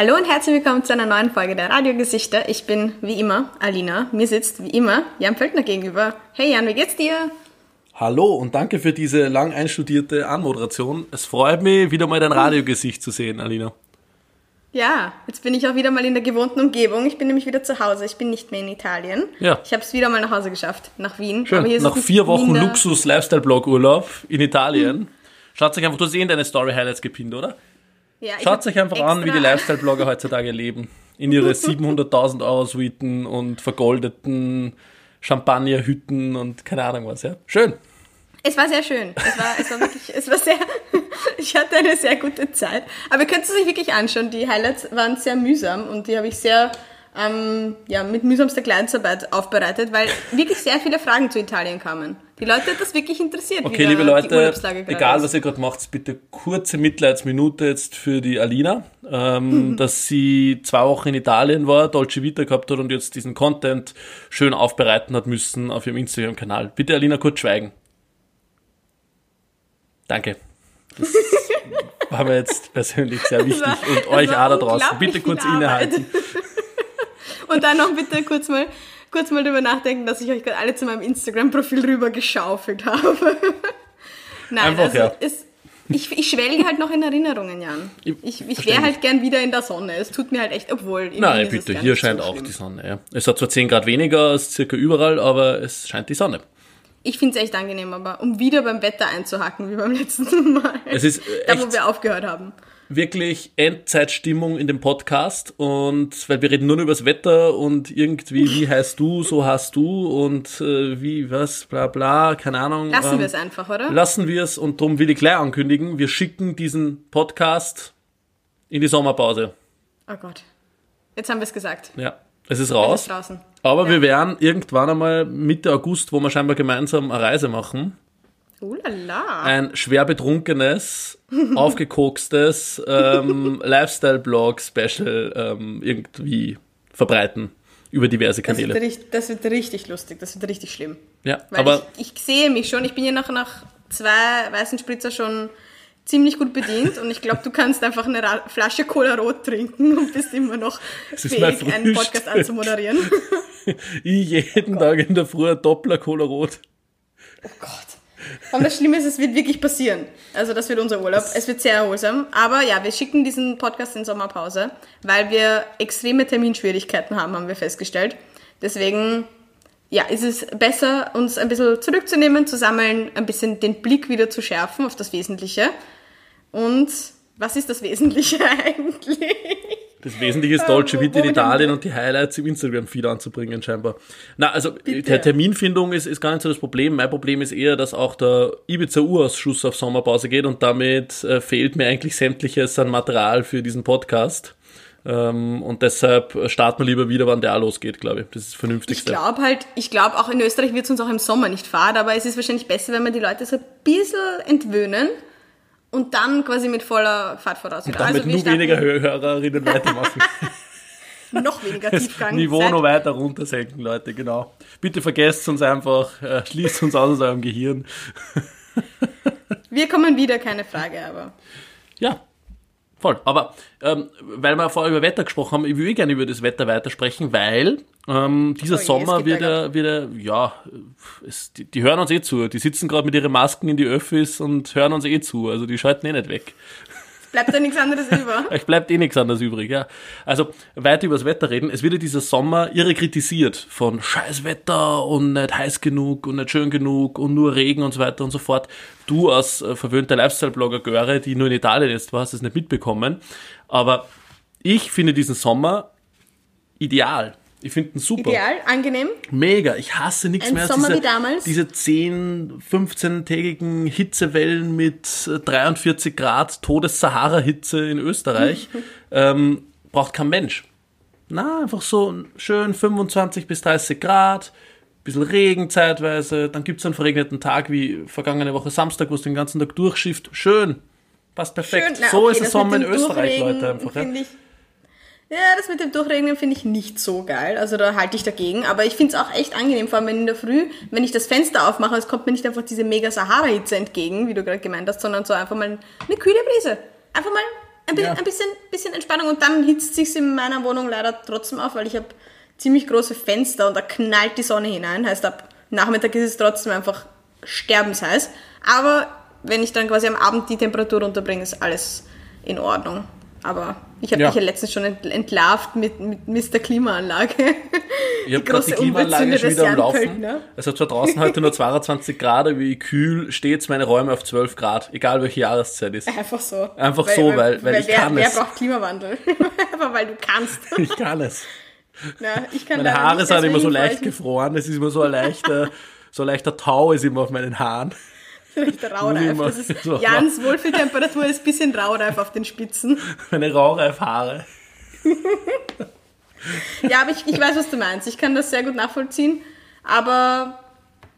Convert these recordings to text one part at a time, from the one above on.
Hallo und herzlich willkommen zu einer neuen Folge der Radiogesichter. Ich bin wie immer Alina. Mir sitzt wie immer Jan Pöltner gegenüber. Hey Jan, wie geht's dir? Hallo und danke für diese lang einstudierte Anmoderation. Es freut mich, wieder mal dein Radiogesicht zu sehen, Alina. Ja, jetzt bin ich auch wieder mal in der gewohnten Umgebung. Ich bin nämlich wieder zu Hause. Ich bin nicht mehr in Italien. Ja. Ich habe es wieder mal nach Hause geschafft, nach Wien. Schön. Nach vier Wochen Luxus-Lifestyle-Blog-Urlaub in Italien. Schaut euch einfach, du hast eh in deine Story-Highlights gepinnt, oder? Ja, Schaut euch einfach an, wie die Lifestyle-Blogger heutzutage leben. In ihre 700.000 Euro Suiten und vergoldeten Champagnerhütten und keine Ahnung was, ja. Schön. Es war sehr schön. Es war, es war wirklich, es war sehr, ich hatte eine sehr gute Zeit. Aber ihr könnt es euch wirklich anschauen. Die Highlights waren sehr mühsam und die habe ich sehr, ähm, ja, mit mühsamster Kleinstarbeit aufbereitet, weil wirklich sehr viele Fragen zu Italien kamen. Die Leute hat das wirklich interessiert. Okay, liebe Leute, egal was ihr gerade macht, bitte kurze Mitleidsminute jetzt für die Alina, ähm, dass sie zwei Wochen in Italien war, Dolce Vita gehabt hat und jetzt diesen Content schön aufbereiten hat müssen auf ihrem Instagram-Kanal. Bitte Alina kurz schweigen. Danke. Das war mir jetzt persönlich sehr wichtig und euch auch da draußen. Bitte kurz innehalten. Und dann noch bitte kurz mal, kurz mal drüber nachdenken, dass ich euch gerade alle zu meinem Instagram-Profil rüber geschaufelt habe. Nein, Einfach, also ja. es, ich, ich schwelge halt noch in Erinnerungen, Jan. Ich- Ich, wäre halt gern wieder in der Sonne. Es tut mir halt echt, obwohl. Nein, bitte, hier scheint so auch schlimm. die Sonne. Ja. Es hat zwar 10 Grad weniger als circa überall, aber es scheint die Sonne. Ich finde es echt angenehm, aber um wieder beim Wetter einzuhacken, wie beim letzten Mal. Es ist äh, da, wo wir aufgehört haben. Wirklich Endzeitstimmung in dem Podcast und weil wir reden nur über das Wetter und irgendwie, wie heißt du, so hast du und äh, wie, was, bla bla, keine Ahnung. Lassen ähm, wir es einfach, oder? Lassen wir es und darum will ich gleich ankündigen, wir schicken diesen Podcast in die Sommerpause. Oh Gott. Jetzt haben wir es gesagt. Ja, es ist Es raus. ist draußen. Aber Ja. wir werden irgendwann einmal Mitte August, wo wir scheinbar gemeinsam eine Reise machen, Uh la la. ein schwer betrunkenes, aufgekokstes ähm, Lifestyle-Blog-Special ähm, irgendwie verbreiten über diverse Das wird, Kanäle. das wird richtig lustig, das wird richtig schlimm. Ja, Weil aber ich, ich sehe mich schon, ich bin ja nach, nach zwei weißen Spritzer schon ziemlich gut bedient und ich glaube, du kannst einfach eine Ra Flasche Cola Rot trinken und bist immer noch fähig, einen Podcast anzumoderieren. ich jeden Tag in der Früh ein Doppler Cola Rot. Oh Gott. Und das Schlimme ist, es wird wirklich passieren. Also das wird unser Urlaub. Es wird sehr erholsam. Aber ja, wir schicken diesen Podcast in Sommerpause, weil wir extreme Terminschwierigkeiten haben, haben wir festgestellt. Deswegen, ja, ist es besser, uns ein bisschen zurückzunehmen, zu sammeln, ein bisschen den Blick wieder zu schärfen auf das Wesentliche. Und was ist das Wesentliche eigentlich? Das Wesentliche ist Dolce Vita in wohin- Italien und die Highlights im Instagram-Feed anzubringen, scheinbar. Na, also der Terminfindung ist, ist gar nicht so das Problem. Mein Problem ist eher, dass auch der Ibiza-Urausschuss auf Sommerpause geht und damit äh, fehlt mir eigentlich sämtliches an Material für diesen Podcast. Ähm, und deshalb starten wir lieber wieder, wann der auch losgeht, glaube ich. Das ist das Ich Vernünftigste. glaube halt, ich glaube auch in Österreich wird es uns auch im Sommer nicht fad, aber es ist wahrscheinlich besser, wenn wir die Leute so ein bisschen entwöhnen und dann quasi mit voller Fahrt voraus. wieder. Damit wir nur starten weniger Hö- Hörerinnen weitermachen. noch weniger das Tiefgang. Niveau Seid- noch weiter runtersenken, Leute, genau. Bitte vergesst uns einfach, äh, schließt uns aus aus eurem Gehirn. Wir kommen wieder, keine Frage, aber Ja, voll. Aber ähm, weil wir vorher über Wetter gesprochen haben, ich will eh gerne über das Wetter weitersprechen, weil ähm, dieser Oh Sommer geht wird bergab. er, wird er, ja, es, die, die hören uns eh zu. Die sitzen gerade mit ihren Masken in die Öffis und hören uns eh zu. Also die schalten eh nicht weg. Es bleibt da nichts anderes über. Euch bleibt eh nichts anderes übrig, ja. Also, weiter über das Wetter reden. Es wird ja dieser Sommer irre kritisiert von scheiß Wetter und nicht heiß genug und nicht schön genug und nur Regen und so weiter und so fort. Du als äh, verwöhnter Lifestyle-Blogger Göre, die nur in Italien ist, du hast es nicht mitbekommen. Aber ich finde diesen Sommer ideal. Ich finde ihn super. Ideal, angenehm. Mega. Ich hasse nichts Ein mehr als Sommer diese, wie damals? diese 10, 15-tägigen Hitzewellen mit äh, 43 Grad Todes-Sahara-Hitze in Österreich. ähm, braucht kein Mensch. Na, einfach so schön 25 bis 30 Grad, bisschen Regen zeitweise, dann gibt es einen verregneten Tag wie vergangene Woche Samstag, wo es den ganzen Tag durchschifft. Schön. Passt perfekt. Na, so okay, ist der Sommer in Österreich, Leute, einfach. Ja. Ich, ja, das mit dem Durchregnen finde ich nicht so geil. Also da halte ich dagegen. Aber ich finde es auch echt angenehm, vor allem wenn in der Früh, wenn ich das Fenster aufmache, es kommt mir nicht einfach diese mega Sahara-Hitze entgegen, wie du gerade gemeint hast, sondern so einfach mal eine kühle Brise. Einfach mal ein, bi Ja. ein bisschen, bisschen Entspannung und dann hitzt sich in meiner Wohnung leider trotzdem auf, weil ich habe ziemlich große Fenster und da knallt die Sonne hinein. Heißt, ab Nachmittag ist es trotzdem einfach sterbensheiß. Aber wenn ich dann quasi am Abend die Temperatur runterbringe, ist alles in Ordnung. Aber ich habe Ja. mich ja letztens schon ent- entlarvt mit, mit Mr. Klimaanlage. Ich habe gerade die Klimaanlage schon wieder am Laufen. Pöltner. Es hat zwar draußen heute nur 22 Grad, aber wie kühl stets meine Räume auf 12 Grad, egal welche Jahreszeit ist. Einfach so. Einfach so, weil- weil ich wer, kann wer es. braucht Klimawandel? Einfach weil du kannst. Ich kann es. Na, ich kann Meine Haare nicht, sind immer so leicht gefroren, es ist immer so ein leichter, so ein leichter Tau ist immer auf meinen Haaren. Der Raureif. Das ist so. Jans Wohlfühltemperatur ist ein bisschen Raureif auf den Spitzen. Meine Raureifhaare. Ja, aber ich, ich weiß, was du meinst. Ich kann das sehr gut nachvollziehen. Aber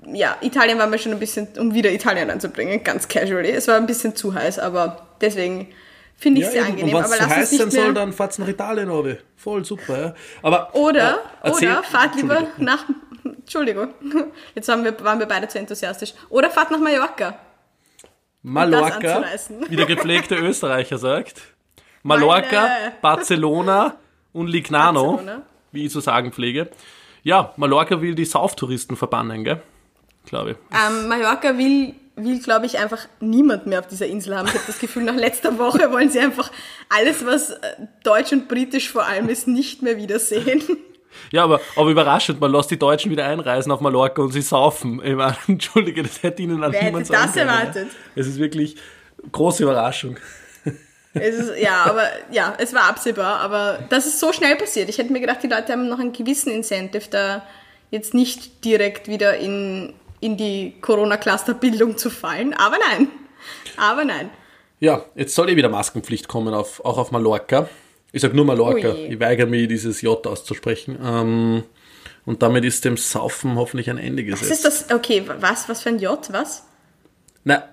ja, Italien war mir schon ein bisschen, um wieder Italien reinzubringen, ganz casually. Es war ein bisschen zu heiß, aber deswegen finde ich es sehr eben. angenehm. Und wenn Aber es heiß sein soll, dann fahrt's nach Italien runter. Voll super, ja. Aber, Oder, äh, oder fahrt lieber nach. Entschuldigung, jetzt waren wir, waren wir beide zu enthusiastisch. Oder fahrt nach Mallorca. Mallorca, wie der gepflegte Österreicher sagt. Mallorca, Meine. Barcelona und Lignano, Barcelona. wie ich zu sagen pflege. Ja, Mallorca will die Sauftouristen verbannen, gell? Glaube ich. Ähm, Mallorca will, will glaube ich, einfach niemand mehr auf dieser Insel haben. Ich habe das Gefühl, nach letzter Woche wollen sie einfach alles, was äh, deutsch und britisch vor allem ist, nicht mehr wiedersehen. Ja, aber, aber überraschend, man lässt die Deutschen wieder einreisen auf Mallorca und sie saufen. Ich meine, Entschuldige, das hätte ihnen an Wer niemand hätte das erwartet? Es ist wirklich große Überraschung. Es ist, ja, aber ja, es war absehbar, aber das ist so schnell passiert. Ich hätte mir gedacht, die Leute haben noch einen gewissen Incentive, da jetzt nicht direkt wieder in, in die Corona-Cluster-Bildung zu fallen. Aber nein. Aber nein. Ja, jetzt soll eh wieder Maskenpflicht kommen, auf, auch auf Mallorca. Ich sag nur Mallorca. Ui. Ich weigere mich, dieses J auszusprechen. Ähm, und damit ist dem Saufen hoffentlich ein Ende Was gesetzt. ist das? Okay, was? Was für ein J? Was? Na,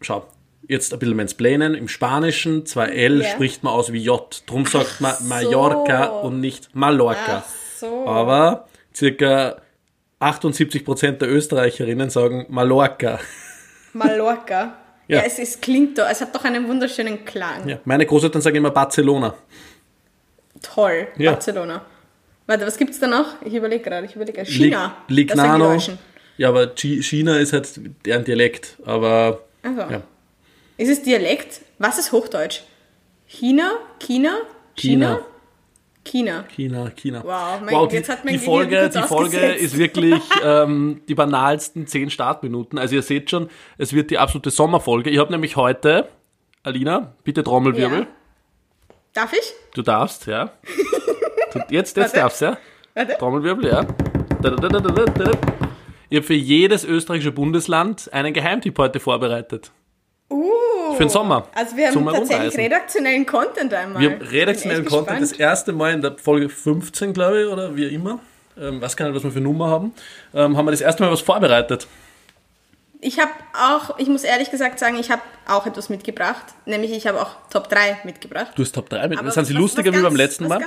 schau. Jetzt ein bisschen mansplainen. Im Spanischen, zwei L Ja. spricht man aus wie J. Drum sagt man Mallorca und nicht Mallorca. Ach so. Aber circa 78% der Österreicherinnen sagen Mallorca. Mallorca. Ja. Ja, es, es klingt doch, es hat doch einen wunderschönen Klang. Ja, meine Großeltern sagen immer Barcelona. Toll, Ja. Barcelona. Warte, was gibt's da noch? Ich überlege gerade, ich überlege. China. Lig- Lignano. Ja, aber Chi- China ist halt deren Dialekt. Aber Also. ja. Ist es Dialekt? Was ist Hochdeutsch? China? China? China. China. China, China. Wow, mein- wow die, jetzt hat mein die Folge, die Folge ausgesetzt. ist wirklich ähm, die banalsten 10 Startminuten. Also ihr seht schon, es wird die absolute Sommerfolge. Ich habe nämlich heute, Alina, bitte Trommelwirbel. Ja. Darf ich? Du darfst, ja. Jetzt, jetzt darfst ja. Warte. Trommelwirbel, ja. Ich habe für jedes österreichische Bundesland einen Geheimtipp heute vorbereitet. Uh. Für den Sommer. Also wir haben tatsächlich redaktionellen Content einmal. Wir haben redaktionellen Content das gespannt. erste Mal in der Folge 15, glaube ich, oder wie immer. Ähm, weiß gar nicht, was wir für Nummer haben. Ähm, haben wir das erste Mal was vorbereitet. Ich habe auch, ich muss ehrlich gesagt sagen, ich habe auch etwas mitgebracht. Nämlich ich habe auch Top 3 mitgebracht. Du hast Top 3 mit. Aber sind sie lustiger was wie beim ganz- letzten Mal?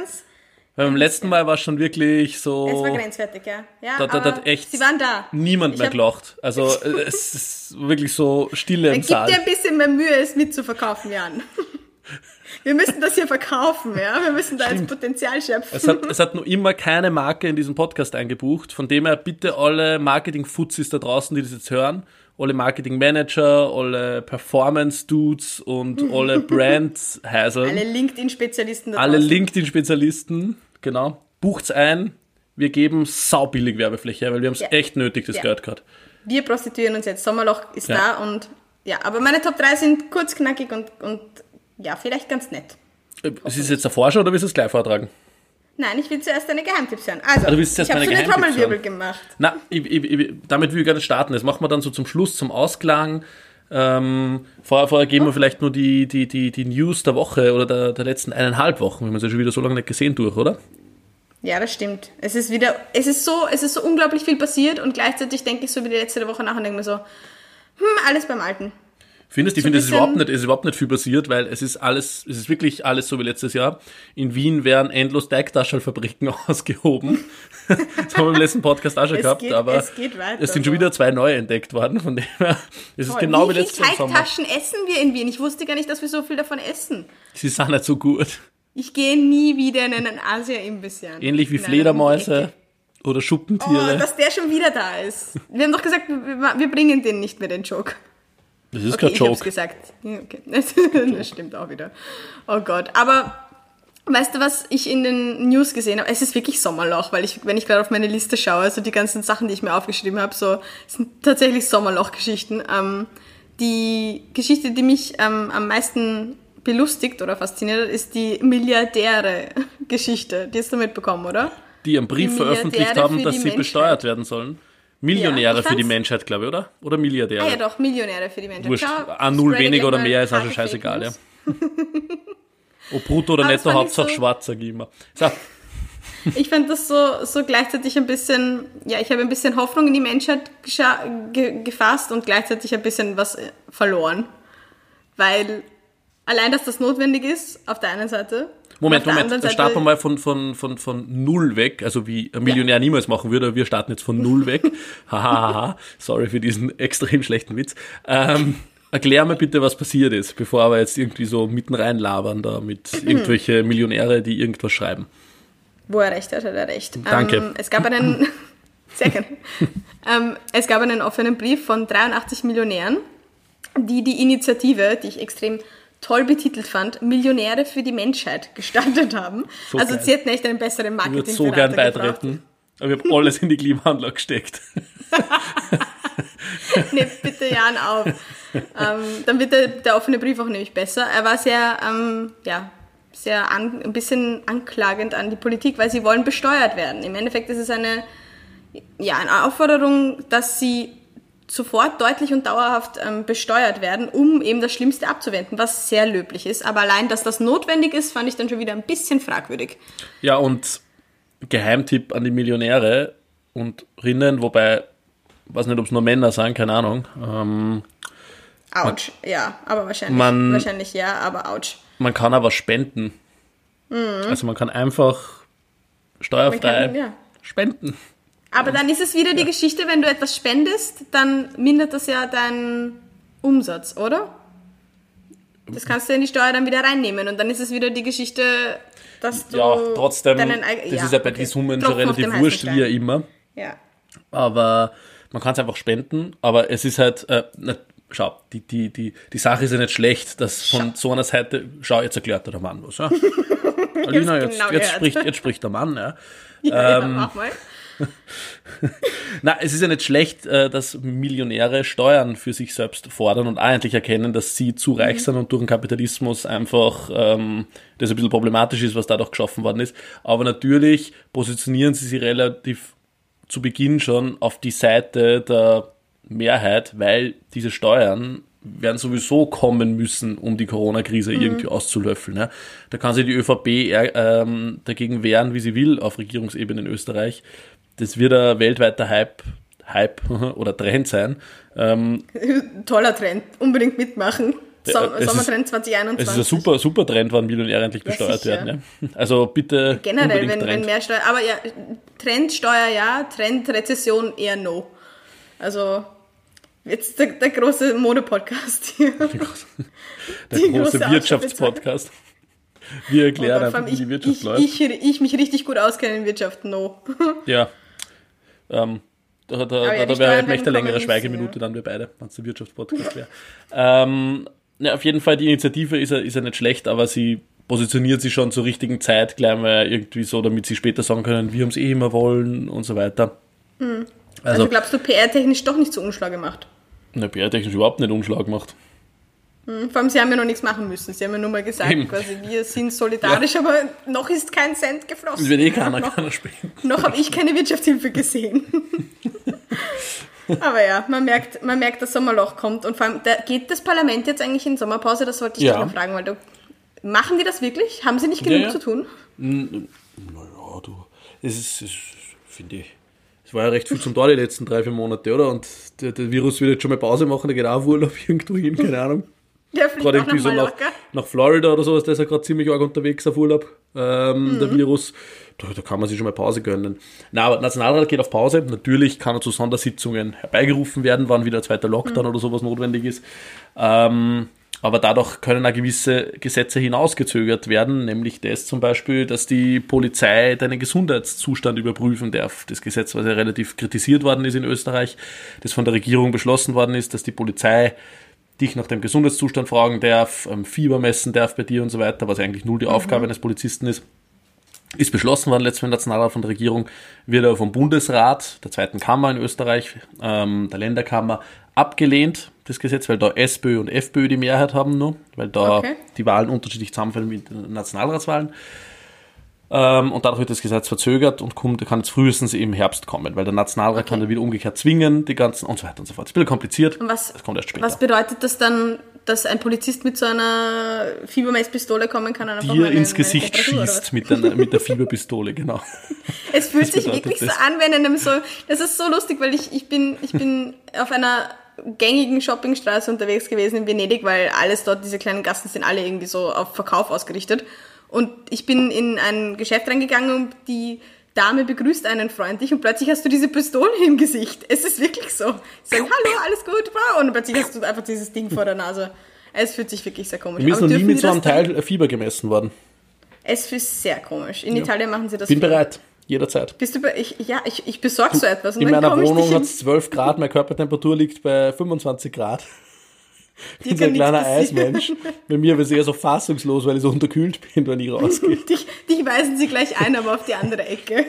Beim letzten Mal war es schon wirklich so. es war grenzwertig, ja. ja Da, da, da hat echt sie waren da. niemand Ich mehr gelacht. Also äh, es ist wirklich so Stille im Gib dir Saal. ein bisschen mehr Mühe, es mitzuverkaufen, Jan. Wir müssen das hier verkaufen, ja. Wir müssen da jetzt Potenzial schöpfen. Es hat, es hat noch immer keine Marke in diesem Podcast eingebucht. Von dem her bitte alle Marketing-Fuzis da draußen, die das jetzt hören, alle Marketing-Manager, alle Performance-Dudes und alle Brand-Häsel, Alle LinkedIn-Spezialisten alle. LinkedIn-Spezialisten, genau, bucht's ein. Wir geben saubillig Werbefläche, weil wir haben es Ja. echt nötig, das Ja. Geld gerade. Wir prostituieren uns jetzt. Sommerloch ist Ja. da und ja, aber meine Top 3 sind kurz, knackig und, und ja, vielleicht ganz nett. Ist es jetzt der Vorschau oder willst du es gleich vortragen? Nein, ich will zuerst deine Geheimtipps hören. Also, zuerst ich habe so eine Trommelwirbel gemacht. Na, ich, ich, ich, damit will ich gar nicht starten. Das machen wir dann so zum Schluss, zum Ausklang. Ähm, vorher, vorher geben wir vielleicht nur die, die, die, die News der Woche oder der, der letzten eineinhalb Wochen. Wir haben uns ja schon wieder so lange nicht gesehen durch, oder? Ja, das stimmt. Es ist wieder, es ist so, es ist so unglaublich viel passiert und gleichzeitig denke ich so wie die letzte Woche nach und denke mir so, hm, alles beim Alten. Findest du? Ich finde, es ist überhaupt nicht, es ist überhaupt nicht viel passiert, weil es ist alles, es ist wirklich alles so wie letztes Jahr. In Wien werden endlos Teigtaschelfabriken ausgehoben. das haben wir im letzten Podcast auch schon Es gehabt, geht- aber es geht weiter, es sind schon wieder zwei neue entdeckt worden, von dem her, es ist genau wie, wie letztes viele Jahr im Sommer. Teigtaschen essen wir in Wien? Ich wusste gar nicht, dass wir so viel davon essen. Sie sind nicht so gut. Ich gehe nie wieder in einen Asia-Imbiss. Jan. Ähnlich wie Nein, Fledermäuse oder Oh, Schuppentiere. dass der schon wieder da ist. Wir haben doch gesagt, wir, wir bringen den nicht mehr, den Joke. Das ist Okay, kein ich hab's Joke. gesagt. Okay. Das stimmt auch wieder. Oh Gott. Aber weißt du, was ich in den News gesehen habe? Es ist wirklich Sommerloch, weil ich, wenn ich gerade auf meine Liste schaue, also die ganzen Sachen, die ich mir aufgeschrieben habe, so sind tatsächlich Sommerloch-Geschichten. Ähm, die Geschichte, die mich ähm, am meisten belustigt oder fasziniert hat, ist die Milliardäre-Geschichte. Die hast du mitbekommen, oder? Die einen Brief Die veröffentlicht haben, dass sie Menschheit. besteuert werden sollen. Millionäre Ja, für die Menschheit, glaube ich, oder? Oder Milliardäre? Ah ja, doch, Millionäre für die Menschen. Wurscht. Ein Null weniger oder mehr ist auch schon scheißegal, ja. Ob brutto oder netto, Hauptsache so- schwarz, sage ich immer. So, Ich fand das so, so gleichzeitig ein bisschen, ja, ich habe ein bisschen Hoffnung in die Menschheit ge gefasst und gleichzeitig ein bisschen was äh, verloren. Weil allein, dass das notwendig ist, auf der einen Seite. Moment, Moment, dann starten wir mal von, von, von, von null weg, also wie ein Millionär niemals machen würde. Wir starten jetzt von null weg. Hahaha, sorry für diesen extrem schlechten Witz. Ähm, erklär mir bitte, was passiert ist, bevor wir jetzt irgendwie so mitten rein labern da mit irgendwelche Millionäre, die irgendwas schreiben. Wo er recht hat, hat er recht. Danke. Ähm, es gab einen, sehr gerne. ähm, es gab einen offenen Brief von 83 Millionären, die die Initiative, die ich extrem toll betitelt fand, Millionäre für die Menschheit gestartet haben. So also geil. sie hätten echt einen besseren Ich würde Marketing so gern beitreten. Aber ich habe alles in die Klimaanlage gesteckt. Nee, bitte Jan auf. ähm, dann wird der, der offene Brief auch nämlich besser. Er war sehr, ähm, ja, sehr an, ein bisschen anklagend an die Politik, weil sie wollen besteuert werden. Im Endeffekt ist es eine, ja, eine Aufforderung, dass sie sofort deutlich und dauerhaft ähm, besteuert werden, um eben das Schlimmste abzuwenden, was sehr löblich ist. Aber allein, dass das notwendig ist, fand ich dann schon wieder ein bisschen fragwürdig. Ja, und Geheimtipp an die Millionäre und Rinnen, wobei, weiß nicht, ob es nur Männer sind, keine Ahnung. Ähm, ja, aber wahrscheinlich, Man- wahrscheinlich ja, aber ouch. man kann aber spenden. Also man kann einfach steuerfrei Mhm. Man kann, ja. spenden. Aber dann ist es wieder die Geschichte, wenn du etwas spendest, dann mindert das ja deinen Umsatz, oder? Das kannst du in die Steuer dann wieder reinnehmen und dann ist es wieder die Geschichte, dass du Ja, trotzdem, deinen das ist ja bei okay. den Summen schon relativ wurscht, wie ja immer. Ja. Aber man kann es einfach spenden, aber es ist halt, äh, na, schau, die, die, die, die Sache ist ja nicht schlecht, dass von so einer Seite, schau, jetzt erklärt der Mann was. Ja? Alina, jetzt, genau jetzt, spricht, jetzt spricht der Mann. Ja. Ja, Ähm, ja, mach mal. Na, es ist ja nicht schlecht, äh, dass Millionäre Steuern für sich selbst fordern und auch endlich erkennen, dass sie zu reich sind und durch den Kapitalismus einfach ähm, das ein bisschen problematisch ist, was dadurch geschaffen worden ist. Aber natürlich positionieren sie sich relativ zu Beginn schon auf die Seite der Mehrheit, weil diese Steuern werden sowieso kommen müssen, um die Corona-Krise irgendwie auszulöffeln. Ja. Da kann sich die ÖVP eher, ähm, dagegen wehren, wie sie will, auf Regierungsebene in Österreich. Das wird ein weltweiter Hype, Hype oder Trend sein. Ähm, Toller Trend. Unbedingt mitmachen. So Ja, es ist- Sommertrend es 2021. ist ein super, super Trend, wann Millionäre endlich Ja, besteuert sicher. werden. Ja. Also bitte Generell, wenn, wenn mehr Steuer. Aber ja, Trendsteuer ja, Trendrezession eher no. Also, jetzt der, der große Mode-Podcast hier. Der die große große Wirtschaftspodcast. Wir erklären Oh Gott, einfach, wie die Wirtschaft ich, läuft. ich, ich, ich mich richtig gut auskenne in Wirtschaft, no. Ja. Ähm, da da, ja, da, wäre halt eine längere Schweigeminute müssen, dann wir beide, wenn es der Wirtschaftspodcast wäre. ähm, ja, auf jeden Fall, die Initiative ist ja, ist ja nicht schlecht, aber sie positioniert sich schon zur richtigen Zeit gleich mal irgendwie so, damit sie später sagen können, wir haben es eh immer wollen und so weiter. Also, Also, glaubst du, PR-technisch doch nicht so unschlau gemacht? na, PR-technisch überhaupt nicht Unschlag gemacht. Hm, Vor allem, sie haben ja noch nichts machen müssen. Sie haben ja nur mal gesagt, Eben. quasi, wir sind solidarisch, aber noch ist kein Cent geflossen. Das wird eh Ja, keiner, noch keiner spenden. noch habe ich keine Wirtschaftshilfe gesehen. aber ja, man merkt, man merkt, dass Sommerloch kommt. Und vor allem, da geht das Parlament jetzt eigentlich in Sommerpause? Das wollte ich Ja. dich noch fragen, weil du. Machen die das wirklich? Haben sie nicht genug ja. zu tun? Naja, du, es ist, finde ich, es war ja recht viel zum Tor die letzten drei, vier Monate, oder? Und der, der Virus will jetzt schon mal Pause machen, der geht auch auf Urlaub irgendwo hin, keine Ahnung. Ja, fliegt Gerade irgendwie nach so nach, nach Florida oder sowas, der ist ja gerade ziemlich arg unterwegs auf Urlaub, ähm, Mhm. der Virus. Da, da kann man sich schon mal Pause gönnen. Na, aber der Nationalrat geht auf Pause. Natürlich kann er zu Sondersitzungen herbeigerufen werden, wann wieder ein zweiter Lockdown oder sowas notwendig ist. Ähm, aber dadurch können auch gewisse Gesetze hinausgezögert werden, nämlich das zum Beispiel, dass die Polizei deinen Gesundheitszustand überprüfen darf. Das Gesetz, was ja relativ kritisiert worden ist in Österreich, das von der Regierung beschlossen worden ist, dass die Polizei dich nach dem Gesundheitszustand fragen darf, ähm, Fieber messen darf bei dir und so weiter, was eigentlich null die Aufgabe eines Polizisten ist. Ist beschlossen worden, letztes Mal im Nationalrat von der Regierung, wird aber vom Bundesrat, der zweiten Kammer in Österreich, ähm, der Länderkammer, abgelehnt, das Gesetz, weil da SPÖ und FPÖ die Mehrheit haben nur, weil da Okay. die Wahlen unterschiedlich zusammenfallen mit den Nationalratswahlen. Ähm, und dadurch wird das Gesetz verzögert und kommt, kann jetzt frühestens im Herbst kommen, weil der Nationalrat kann dann wieder umgekehrt zwingen, die ganzen und so weiter und so fort. Das ist ein bisschen kompliziert. Und was, das kommt erst später. was bedeutet das dann, dass ein Polizist mit so einer Fiebermesspistole kommen kann und dir ins eine Gesicht schießt mit der, mit der Fieberpistole, genau. Es fühlt sich wirklich so das? an, wenn einem so. Das ist so lustig, weil ich, ich bin, ich bin auf einer gängigen Shoppingstraße unterwegs gewesen in Venedig, weil alles dort, diese kleinen Gassen sind alle irgendwie so auf Verkauf ausgerichtet. Und ich bin in ein Geschäft reingegangen und die Dame begrüßt einen freundlich und plötzlich hast du diese Pistole im Gesicht. Es ist wirklich so. Sie sagen, hallo, alles gut, Frau. Und plötzlich hast du einfach dieses Ding vor der Nase. Es fühlt sich wirklich sehr komisch Mir ist noch nie mit so einem Teil Fieber gemessen worden. Es ist sehr komisch. In Italien machen sie das Bin viel. bereit, jederzeit. Bist du bei, ich, ja, ich, ich besorge so etwas. Und In meiner Wohnung hat es 12 Grad, meine Körpertemperatur liegt bei 25 Grad. Ich bin so ein kleiner. Eismensch. Bei mir wird es eher so fassungslos, weil ich so unterkühlt bin, wenn ich rausgehe. Dich, dich weisen sie gleich ein, aber auf die andere Ecke.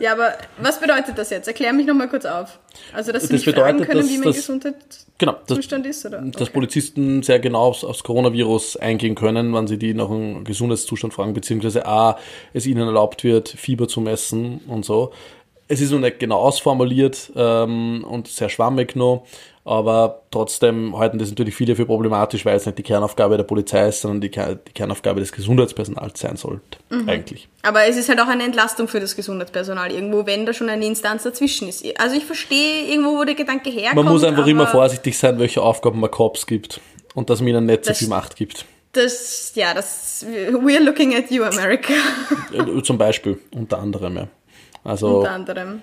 ja, aber was bedeutet das jetzt? Erklär mich nochmal kurz auf. Also, dass sie Das bedeutet, können, dass wie mein das- Gesundheitszustand Genau, das, ist, oder? dass Polizisten sehr genau aufs, aufs Coronavirus eingehen können, wenn sie die nach einem Gesundheitszustand fragen, beziehungsweise A, es ihnen erlaubt wird, Fieber zu messen und so. Es ist noch nicht genau ausformuliert ähm, und sehr schwammig noch, aber trotzdem halten das natürlich viele für problematisch, weil es nicht die Kernaufgabe der Polizei ist, sondern die, die Kernaufgabe des Gesundheitspersonals sein sollte, Mhm. eigentlich. Aber es ist halt auch eine Entlastung für das Gesundheitspersonal irgendwo, wenn da schon eine Instanz dazwischen ist. Also ich verstehe irgendwo, wo der Gedanke herkommt. Man muss einfach immer vorsichtig sein, welche Aufgaben man Cops gibt und dass man ihnen nicht so viel Macht gibt. Das, ja, das, we're looking at you, America. Zum Beispiel, unter anderem, ja. Also Unter anderem.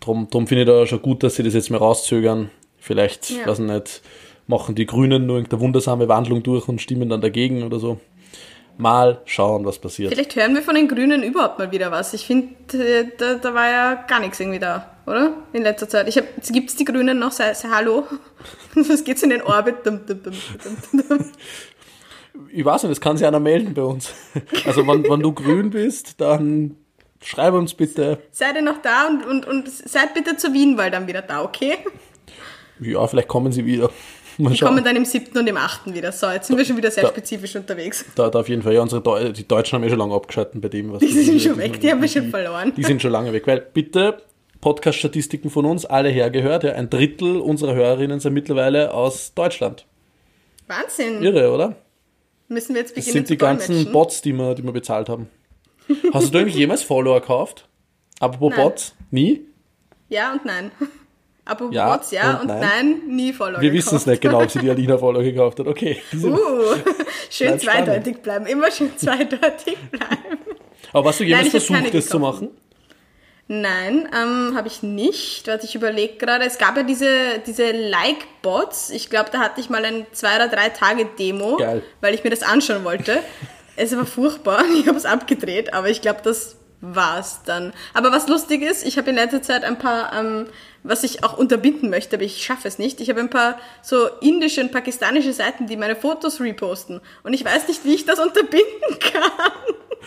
drum, drum finde ich da schon gut, dass sie das jetzt mal rauszögern. Vielleicht, Ja. weiß ich nicht, machen die Grünen nur irgendeine wundersame Wandlung durch und stimmen dann dagegen oder so. Mal schauen, was passiert. Vielleicht hören wir von den Grünen überhaupt mal wieder was. Ich finde, äh, da, da war ja gar nichts irgendwie da, oder? In letzter Zeit. Ich hab, gibt's die Grünen noch? Sei, sei hallo. Was geht's in den Orbit? Dum, dum, dum. Ich weiß nicht, das kann sich einer melden bei uns. Also wenn, wenn du grün bist, dann schreib uns bitte. Seid ihr noch da und, und, und seid bitte zur Wienwahl dann wieder da, okay? Ja, vielleicht kommen sie wieder. Mal Die kommen schauen. dann im siebten und im achten wieder. So, jetzt sind wir schon wieder sehr Da- spezifisch unterwegs. Da, da auf jeden Fall. Ja, unsere Deu die Deutschen haben ja schon lange abgeschalten bei dem, was Die sind schon weg, die haben wir schon verloren. Die sind schon lange weg. Weil bitte, Podcast-Statistiken von uns, alle hergehört. Ja, ein Drittel unserer Hörerinnen sind mittlerweile aus Deutschland. Wahnsinn. Irre, oder? Müssen wir jetzt Das beginnen sind zu die ganzen? Bots, die wir, die wir bezahlt haben. Hast du eigentlich jemals Follower gekauft? Apropos Nein. Bots? Nie? Ja und nein. Apropos Ja Bots, ja und und, nein. nein. nie Follower Wir wissen es nicht genau, ob sie die Alina Follower gekauft hat. Okay. Uh, schön Bleibt spannend. zweideutig bleiben, immer schön zweideutig bleiben. Aber hast du jemals Nein, versucht, das zu machen? Nein, ähm, habe ich nicht. Warte, ich überlege gerade. Es gab ja diese, diese Like-Bots. Ich glaube, da hatte ich mal ein zwei oder drei Tage Demo, Geil. weil ich mir das anschauen wollte. es war furchtbar. Ich habe es abgedreht, aber ich glaube, das war's dann. Aber was lustig ist, ich habe in letzter Zeit ein paar, ähm, was ich auch unterbinden möchte, aber ich schaffe es nicht. Ich habe ein paar so indische und pakistanische Seiten, die meine Fotos reposten. Und ich weiß nicht, wie ich das unterbinden kann.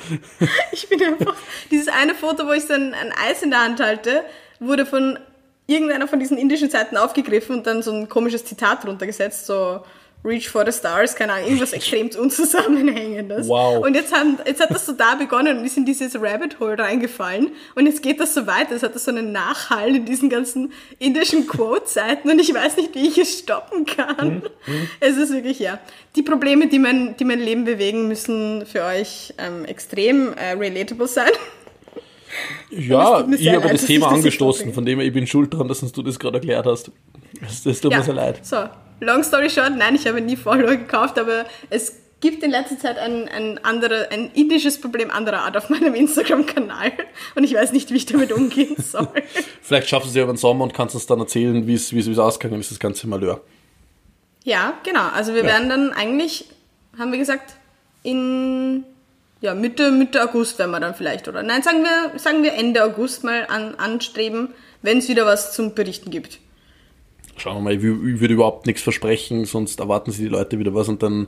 Ich bin einfach, dieses eine Foto, wo ich so ein, Eis in der Hand halte, wurde von irgendeiner von diesen indischen Seiten aufgegriffen und dann so ein komisches Zitat drunter gesetzt, so Reach for the Stars, keine Ahnung, irgendwas extrem unzusammenhängendes. Wow. Und jetzt, haben, jetzt hat das so da begonnen und ist in dieses Rabbit Hole reingefallen und jetzt geht das so weiter, es hat das so einen Nachhall in diesen ganzen indischen Quote-Seiten und ich weiß nicht, wie ich es stoppen kann. Es ist wirklich, ja. Die Probleme, die mein, die mein Leben bewegen, müssen für euch ähm, extrem äh, relatable sein. Ja, ich habe leid, das Thema das angestoßen, von dem her, ich bin schuld daran, dass uns du das gerade erklärt hast. Das tut mir sehr leid. So, long story short, nein, ich habe nie Follower gekauft, aber es gibt in letzter Zeit ein, ein, andere, ein indisches Problem anderer Art auf meinem Instagram-Kanal und ich weiß nicht, wie ich damit umgehen soll. Vielleicht schaffst du es ja über den Sommer und kannst uns dann erzählen, wie es wie es- wie es ausgegangen ist, das ganze Malheur. ja, genau. Also wir Ja. werden dann eigentlich, haben wir gesagt, in ja, Mitte, Mitte August werden wir dann vielleicht, oder? Nein, sagen wir, sagen wir Ende August mal an, anstreben, wenn es wieder was zum Berichten gibt. Schauen wir mal, ich, ich würde überhaupt nichts versprechen, sonst erwarten sie die Leute wieder was und dann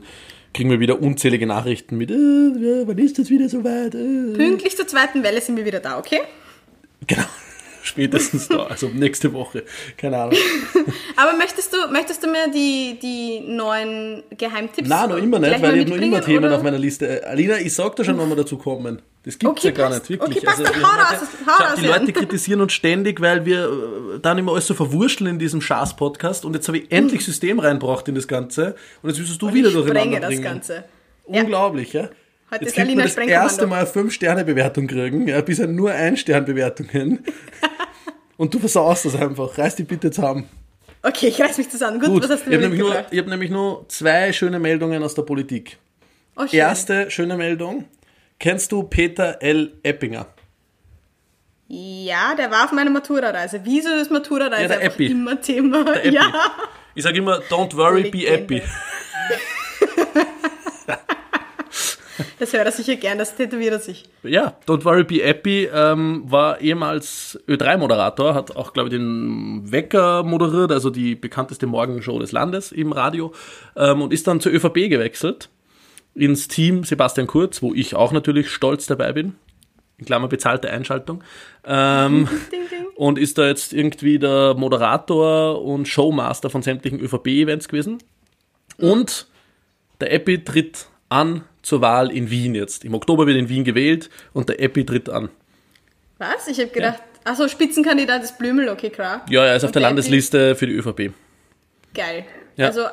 kriegen wir wieder unzählige Nachrichten mit, äh, wann ist das wieder soweit? Äh. Pünktlich zur zweiten Welle sind wir wieder da, okay? Genau, spätestens da, also nächste Woche, keine Ahnung. Aber möchtest du, möchtest du mir die, die neuen Geheimtipps Nein, noch immer nicht, weil ich habe noch immer Themen oder? auf meiner Liste. Alina, ich sag dir schon, wann wir dazu kommen. Das gibt's Okay, ja gar passt. nicht, wirklich. Okay, passt, wir hau raus, ja- hau Die. Leute kritisieren uns ständig, weil wir äh, dann immer alles so verwurschteln in diesem Schaß-Podcast und jetzt habe ich endlich System reinbracht in das Ganze und jetzt müsstest du wieder ich durcheinander sprenge das bringen. Ganze. Ja. Unglaublich, ja? Heute Jetzt ist Alina das erste Mal 5-Sterne-Bewertung kriegen, ja, bisher nur Ein-Stern-Bewertungen. und du versaust das einfach. Reiß die bitte zusammen. Okay, ich reiß mich zusammen. Gut, Gut, was hast ich du mir habe nämlich, ich hab nämlich nur zwei schöne Meldungen aus der Politik. Oh, schön. Erste schöne Meldung. Kennst du Peter L. Eppinger? Ja, der war auf meiner Matura-Reise. Wieso ist Matura-Reise Ja, immer Thema? Ja. Ich sage immer, don't worry, be happy. Das hört er sicher gern, das tätowiert er sich. Ja, Don't Worry Be Happy ähm, war ehemals Ö3-Moderator, hat auch, glaube ich, den Wecker moderiert, also die bekannteste Morgenshow des Landes im Radio, ähm, und ist dann zur ÖVP gewechselt, ins Team Sebastian Kurz, wo ich auch natürlich stolz dabei bin. In Klammer bezahlte Einschaltung. Ähm, Ding, ding. und ist da jetzt irgendwie der Moderator und Showmaster von sämtlichen ÖVP-Events gewesen. Und der Epi tritt an zur Wahl in Wien jetzt. Im Oktober wird in Wien gewählt und der Epi tritt an. Was? Ich habe gedacht, achso, Spitzenkandidat ist Blümel, okay, klar. Ja, er ist auf der Eppi- Landesliste für die ÖVP. Geil. Ja. Also,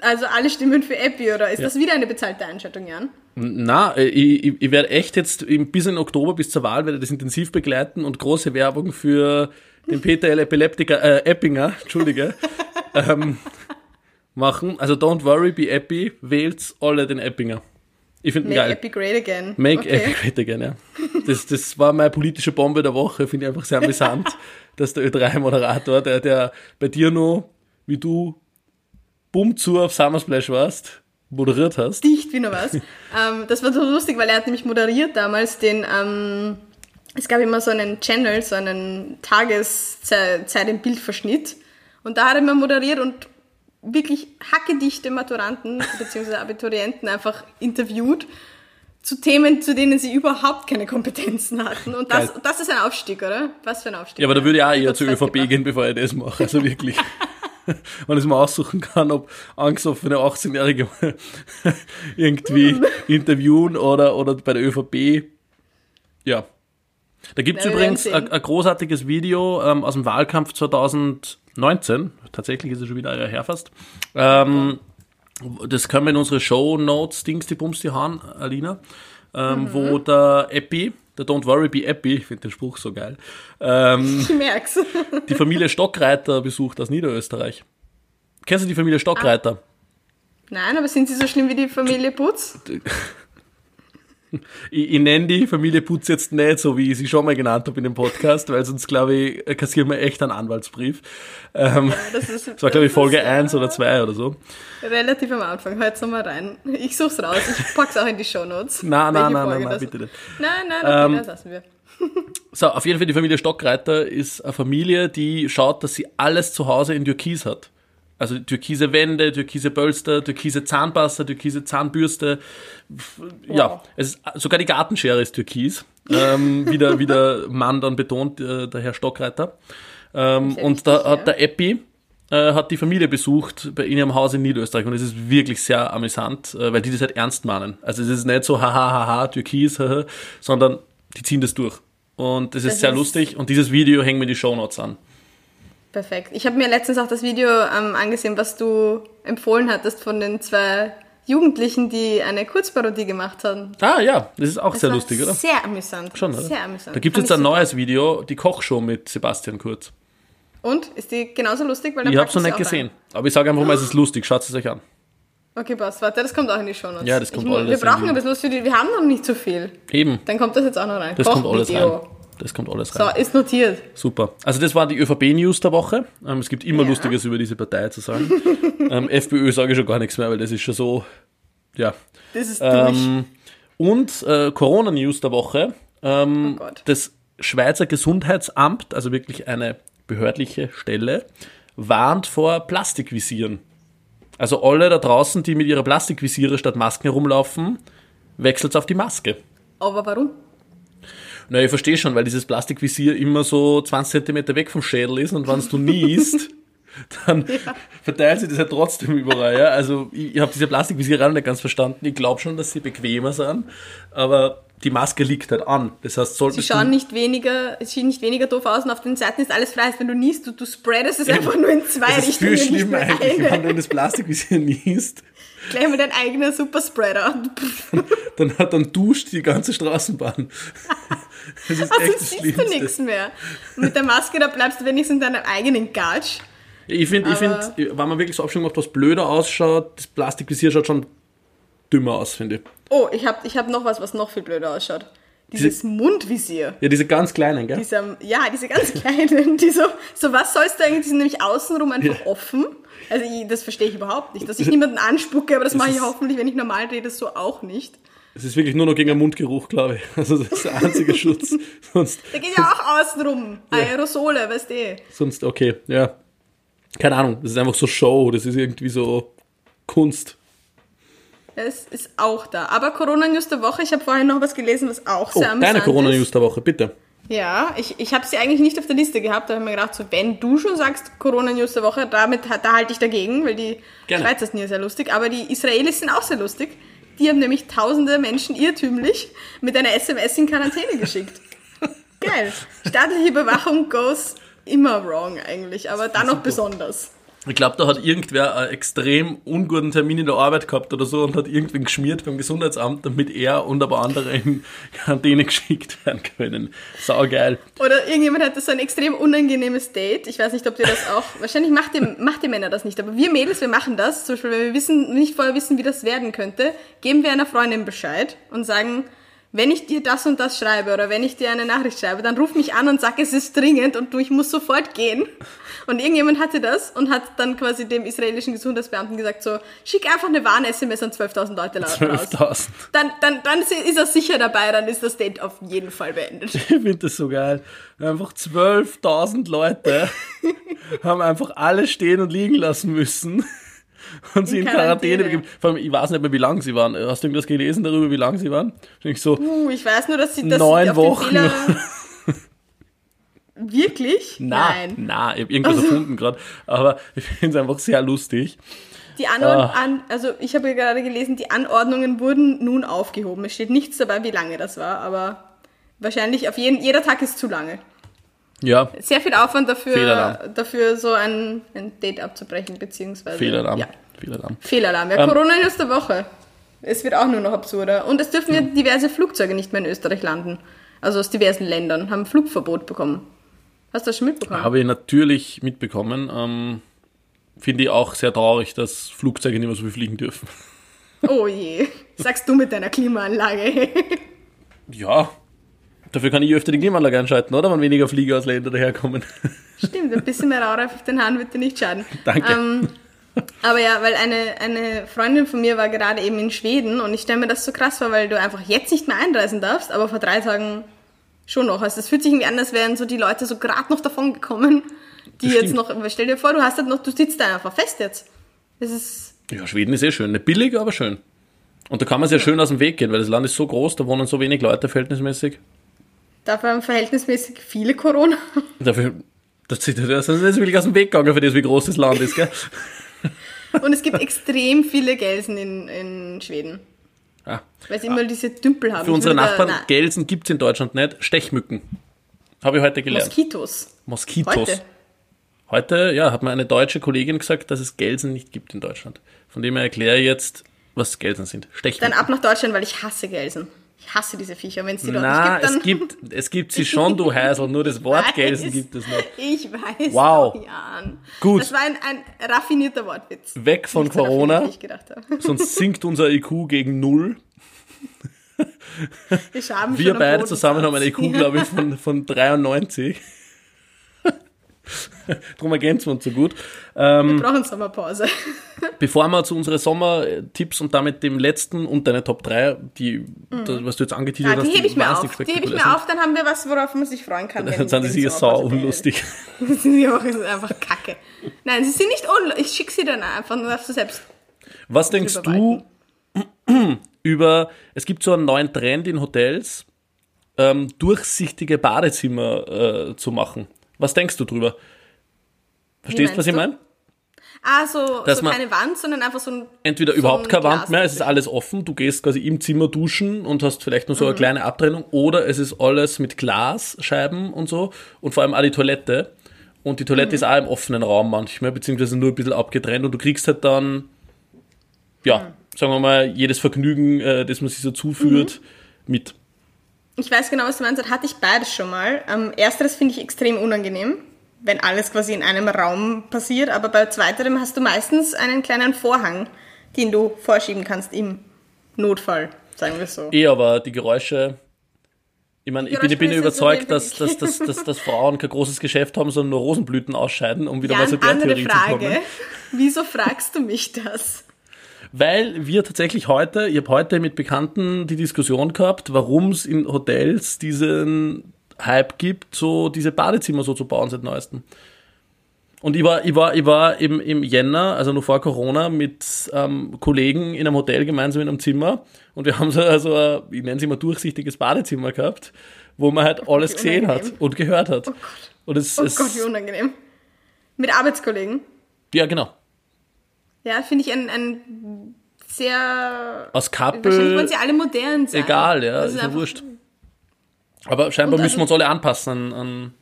also alle stimmen für Eppi, oder ist das wieder eine bezahlte Einschaltung, Jan? Na, äh, ich, ich, ich werde echt jetzt bis in Oktober, bis zur Wahl, werde das intensiv begleiten und große Werbung für den Peter L. Epileptiker, äh, Eppinger, Entschuldige, ähm, machen. Also don't worry, be happy, wählt alle den Eppinger. Ich finde ihn Make geil. Eppi great again. Make okay. Epic Great Again, ja. Das, das war meine politische Bombe der Woche, finde ich einfach sehr amüsant, dass der Ö3-Moderator, der, der bei dir noch, wie du bumm zu auf Summersplash warst, moderiert hast. dicht wie nur was. ähm, das war so lustig, weil er hat nämlich moderiert damals den, ähm, es gab immer so einen Channel, so einen Tageszeit im Bildverschnitt. Und da hat er immer moderiert und wirklich hackedichte Maturanten bzw. Abiturienten einfach interviewt zu Themen, zu denen sie überhaupt keine Kompetenzen hatten. Und das, Geil. das ist ein Aufstieg, oder? Was für ein Aufstieg. Ja, aber da würde ich auch eher zur ÖVP gebracht. gehen, bevor ich das mache. Also wirklich. Wenn ich es mal aussuchen kann, ob angesoffene 18-Jährige irgendwie interviewen oder, oder bei der ÖVP. Ja. Da gibt es übrigens ein, ein großartiges Video ähm, aus dem Wahlkampf 2019. Tatsächlich ist es schon wieder ein her fast. Ähm, das können wir in unsere Show Notes, Dings, die Bums, die Haaren, Alina, ähm, Mhm. wo der Epi, der Don't Worry Be Epi, ich finde den Spruch so geil, ähm, Ich merk's. die Familie Stockreiter besucht aus Niederösterreich. Kennst du die Familie Stockreiter? Nein, aber sind sie so schlimm wie die Familie Putz? Ich, ich nenne die Familie Putz jetzt nicht so, wie ich sie schon mal genannt habe in dem Podcast, weil sonst, glaube ich, kassieren wir echt einen Anwaltsbrief. Ähm, Das, ist, das war, glaube ich, Folge ist, 1 äh, oder 2 oder so. Relativ am Anfang. Hört's noch mal rein. Ich such's raus. Ich pack's auch in die Shownotes. Nein, nein, nein, nein, nein, bitte nicht. Nein, nein, okay, Ähm, das lassen wir. So, auf jeden Fall die Familie Stockreiter ist eine Familie, die schaut, dass sie alles zu Hause in Türkis hat. Also türkise Wände, türkise Pölster, türkise Zahnpasta, türkise Zahnbürste. Ja, Wow. es ist, sogar die Gartenschere ist türkis. Ähm, wie, der, wie der Mann dann betont, äh, der Herr Stockreiter. Ähm, und da wichtig, hat ja. der Eppi äh, hat die Familie besucht bei in ihrem Haus in Niederösterreich und es ist wirklich sehr amüsant, äh, weil die das halt ernst meinen. Also es ist nicht so haha haha türkis, haha, sondern die ziehen das durch. Und das ist Das sehr ist- lustig und dieses Video hängen wir die Shownotes an. Perfekt. Ich habe mir letztens auch das Video ähm, angesehen, was du empfohlen hattest von den zwei Jugendlichen, die eine Kurzparodie gemacht haben. Ah ja, das ist auch Das sehr lustig, oder? Sehr amüsant. Schon, oder? Sehr amüsant. Da gibt es jetzt ein neues Video, die Kochshow mit Sebastian Kurz. Und? Ist die genauso lustig? Weil Ich habe es noch nicht gesehen. Aber ich sage einfach mal, es ist lustig. Schaut es euch an. Okay, passt. Warte, das kommt auch in die Show Notes. Ja, das kommt ich, alles Wir brauchen ein bisschen was für die. Wir haben noch nicht so viel. Eben, Dann kommt das jetzt auch noch rein. das kommt alles Kochvideo. rein. Das kommt alles So, rein. ist notiert. Super. Also das war die ÖVP-News der Woche. Ähm, es gibt immer Ja. Lustiges über diese Partei zu sagen. ähm, FPÖ sage ich schon gar nichts mehr, weil das ist schon so, ja. Das ist durch. Ähm, und äh, Corona-News der Woche. Ähm, Oh Gott. das Schweizer Gesundheitsamt, also wirklich eine behördliche Stelle, warnt vor Plastikvisieren. Also alle da draußen, die mit ihrer Plastikvisiere statt Masken herumlaufen, wechselt auf die Maske. Aber warum? Na, ich verstehe schon, weil dieses Plastikvisier immer so 20 cm weg vom Schädel ist und wenn du niest, dann verteilt sich das ja trotzdem überall. Ja? Also ich, ich habe diese Plastikvisiere auch nicht ganz verstanden. Ich glaube schon, dass sie bequemer sind, aber die Maske liegt halt an. Das heißt, Sie solltest schauen nicht weniger, es sieht nicht weniger doof aus und auf den Seiten ist alles frei. Wenn du niest, du, du spreadest es einfach nur in zwei Das ist Richtungen. viel nicht schlimmer nur eigentlich, eine. wenn du in das Plastikvisier niest. Gleich mit deinem eigenen Superspreader. Dann, hat, dann duscht die ganze Straßenbahn. Das ist Also echt das siehst du nichts mehr. Und mit der Maske, da bleibst du wenigstens in deinem eigenen Gatsch. Ich finde, ich find, wenn man wirklich so Abstimmung macht, was blöder ausschaut, das Plastikvisier schaut schon dümmer aus, finde ich. Oh, ich habe ich hab noch was, was noch viel blöder ausschaut. Dieses Mundvisier. Ja, diese ganz kleinen, gell? Dieser, ja, diese ganz kleinen, die so, so was sollst du eigentlich, die sind nämlich außenrum einfach offen. Also ich, das verstehe ich überhaupt nicht, dass ich niemanden anspucke, aber das, mache ich hoffentlich, wenn ich normal rede, so auch nicht. Es ist wirklich nur noch gegen den Mundgeruch, glaube ich. Also das ist der einzige Schutz. Sonst, Der geht ja auch außenrum. Aerosole, weißt du. sonst, okay, ja. Keine Ahnung, das ist einfach so Show, das ist irgendwie so Kunst. Es ist auch da. Aber Corona-News der Woche, ich habe vorhin noch was gelesen, was auch Oh, sehr amüsant deine Corona-News der Woche, bitte. Ja, ich, ich habe sie eigentlich nicht auf der Liste gehabt, da habe ich mir gedacht, so, wenn du schon sagst Corona-News der Woche, damit, da halte ich dagegen, weil die Gerne. Schweizer sind ja sehr lustig, aber die Israelis sind auch sehr lustig. Die haben nämlich tausende Menschen irrtümlich mit einer SMS in Quarantäne geschickt. Geil. Staatliche Überwachung goes immer wrong eigentlich, aber dann noch besonders. Ich glaube, da hat irgendwer einen extrem unguten Termin in der Arbeit gehabt oder so und hat irgendwen geschmiert beim Gesundheitsamt, damit er und aber andere in Quarantäne geschickt werden können. Sau geil. Oder irgendjemand hatte so ein extrem unangenehmes Date. Ich weiß nicht, ob ihr das auch. Wahrscheinlich macht ihr, macht ihr Männer das nicht, aber wir Mädels, wir machen das. Zum Beispiel, wenn wir wissen, nicht vorher wissen, wie das werden könnte, geben wir einer Freundin Bescheid und sagen, wenn ich dir das und das schreibe oder wenn ich dir eine Nachricht schreibe, dann ruf mich an und sag, es ist dringend und du, ich muss sofort gehen. Und irgendjemand hatte das und hat dann quasi dem israelischen Gesundheitsbeamten gesagt, so, schick einfach eine Warn-SMS an 12.000 Leute raus. 12.000. Dann, dann, dann ist er sicher dabei, dann ist das Date auf jeden Fall beendet. Ich finde das so geil. Einfach 12.000 Leute haben einfach alle stehen und liegen lassen müssen und sie in Quarantäne Quarantäne. begeben. Vor allem, ich weiß nicht mehr, wie lange sie waren. Hast du irgendwas gelesen darüber, wie lange sie waren? Ich so, Uh, ich weiß nur, dass sie das Neun Wochen. Wirklich? na, Nein. na, ich habe irgendwas erfunden gerade. Aber ich finde es einfach sehr lustig. Die Anord Ah. an, also ich habe ja gerade gelesen, die Anordnungen wurden nun aufgehoben. Es steht nichts dabei, wie lange das war, aber wahrscheinlich auf jeden, jeder Tag ist zu lange. Ja, Sehr viel Aufwand dafür, Fehlalarm. dafür so ein, ein Date abzubrechen, beziehungsweise. Fehlalarm. Ja. Fehlalarm. Fehlalarm. Ja, Ähm, Corona ist der Woche. Es wird auch nur noch absurder. Und es dürfen ja diverse Flugzeuge nicht mehr in Österreich landen. Also aus diversen Ländern haben Flugverbot bekommen. Hast du das schon mitbekommen? Habe ich natürlich mitbekommen. Ähm, Finde ich auch sehr traurig, dass Flugzeuge nicht mehr so viel fliegen dürfen. Oh je. Sagst du mit deiner Klimaanlage. Ja, dafür kann ich öfter die Klimaanlage einschalten, oder? Wenn weniger Flieger aus Ländern daherkommen. Stimmt, ein bisschen mehr Raureif auf den Haaren wird dir nicht schaden. Danke. Ähm, aber ja, weil eine, eine Freundin von mir war gerade eben in Schweden und ich stelle mir das so krass vor, weil du einfach jetzt nicht mehr einreisen darfst, aber vor drei Tagen schon noch. Also es fühlt sich irgendwie an, als wären so die Leute so gerade noch davon gekommen, die Das jetzt stimmt. noch, stell dir vor, du hast halt noch, du sitzt da einfach fest jetzt. Das ist, Ja, Schweden ist eh schön. Nicht billig, aber schön. Und da kann man sehr schön aus dem Weg gehen, weil das Land ist so groß, da wohnen so wenig Leute verhältnismäßig. Dafür haben verhältnismäßig viele Corona. Dafür, das ist nicht wirklich aus dem Weg gegangen für das, wie groß das Land ist, gell? Und es gibt extrem viele Gelsen in, in Schweden. Ah. Weil sie immer diese Dümpel haben. Für unsere da- Nachbarn, na, Gelsen gibt es in Deutschland nicht. Stechmücken. Habe ich heute gelernt. Moskitos. Moskitos. Heute. Heute, ja, hat mir eine deutsche Kollegin gesagt, dass es Gelsen nicht gibt in Deutschland. Von dem her erkläre ich jetzt was Gelsen sind. Dann Stechmücken. ab nach Deutschland, weil ich hasse Gelsen. Ich hasse diese Viecher. Wenn es die dort Na, nicht gibt, dann... es gibt, es gibt sie schon, du Heisel, nur das Wort. Gelsen gibt es nicht. Ich weiß. Wow. Jan. Gut. Das war ein, ein raffinierter Wortwitz. Weg von Nicht so Corona, wie ich gedacht habe. sonst sinkt unser IQ gegen null. Wir, Wir beide zusammen haben eine IQ, glaube ich, von, von 93. Drum ergänzen wir uns so gut. Wir brauchen Sommerpause. Bevor wir zu unseren Sommertipps und damit dem letzten und deine Top 3, die, das, was du jetzt angeteasert Ja, die hast, hebe ich mir auf. Die hebe ich mir auf, dann haben wir was, worauf man sich freuen kann. Dann sind sie die sicher sau unlustig. Die Woche sind einfach kacke. Nein, sie sind nicht unlustig. Ich schicke sie dann einfach, nur darfst du selbst. Was denkst du über, es gibt so einen neuen Trend in Hotels, ähm, durchsichtige Badezimmer äh, zu machen. Was denkst du drüber? Verstehst du, was ich meine? Ah, so, Dass so man- keine Wand, sondern einfach so ein. Entweder so überhaupt ein keine Wand mehr, es ist alles offen, du gehst quasi im Zimmer duschen und hast vielleicht nur so Mhm. eine kleine Abtrennung, oder es ist alles mit Glasscheiben und so und vor allem auch die Toilette. Und die Mhm. Toilette ist auch im offenen Raum manchmal, beziehungsweise nur ein bisschen abgetrennt und du kriegst halt dann, ja, Mhm. sagen wir mal, jedes Vergnügen, äh, das man sich so zuführt, Mhm. mit. Ich weiß genau, was du meinst. Hatte ich beides schon mal. Ähm, ersteres finde ich extrem unangenehm, wenn alles quasi in einem Raum passiert. Aber bei zweiterem hast du meistens einen kleinen Vorhang, den du vorschieben kannst im Notfall, sagen wir so. Eh, aber die Geräusche. Ich meine, ich bin, ich bin überzeugt, dass, dass, dass, dass, dass Frauen kein großes Geschäft haben, sondern nur Rosenblüten ausscheiden, um wieder Ja, mal zu der Theorie zu Frage. kommen. Wieso fragst du mich das? Weil wir tatsächlich heute, ich habe heute mit Bekannten die Diskussion gehabt, warum es in Hotels diesen Hype gibt, so diese Badezimmer so zu bauen seit neuestem. Und ich war, ich war, ich war im, im Jänner, also noch vor Corona, mit ähm, Kollegen in einem Hotel gemeinsam in einem Zimmer und wir haben so also, ein, ich nenne es immer durchsichtiges Badezimmer gehabt, wo man halt alles wie gesehen hat und gehört hat. Und es, Oh es, Gott, wie unangenehm. Mit Arbeitskollegen. ja genau. Ja, finde ich ein, ein sehr. Aus Wahrscheinlich wollen Kappel, sie alle modern sein. egal, ja, Das ist ist ja wurscht. Aber scheinbar Und müssen wir also- uns alle anpassen an, an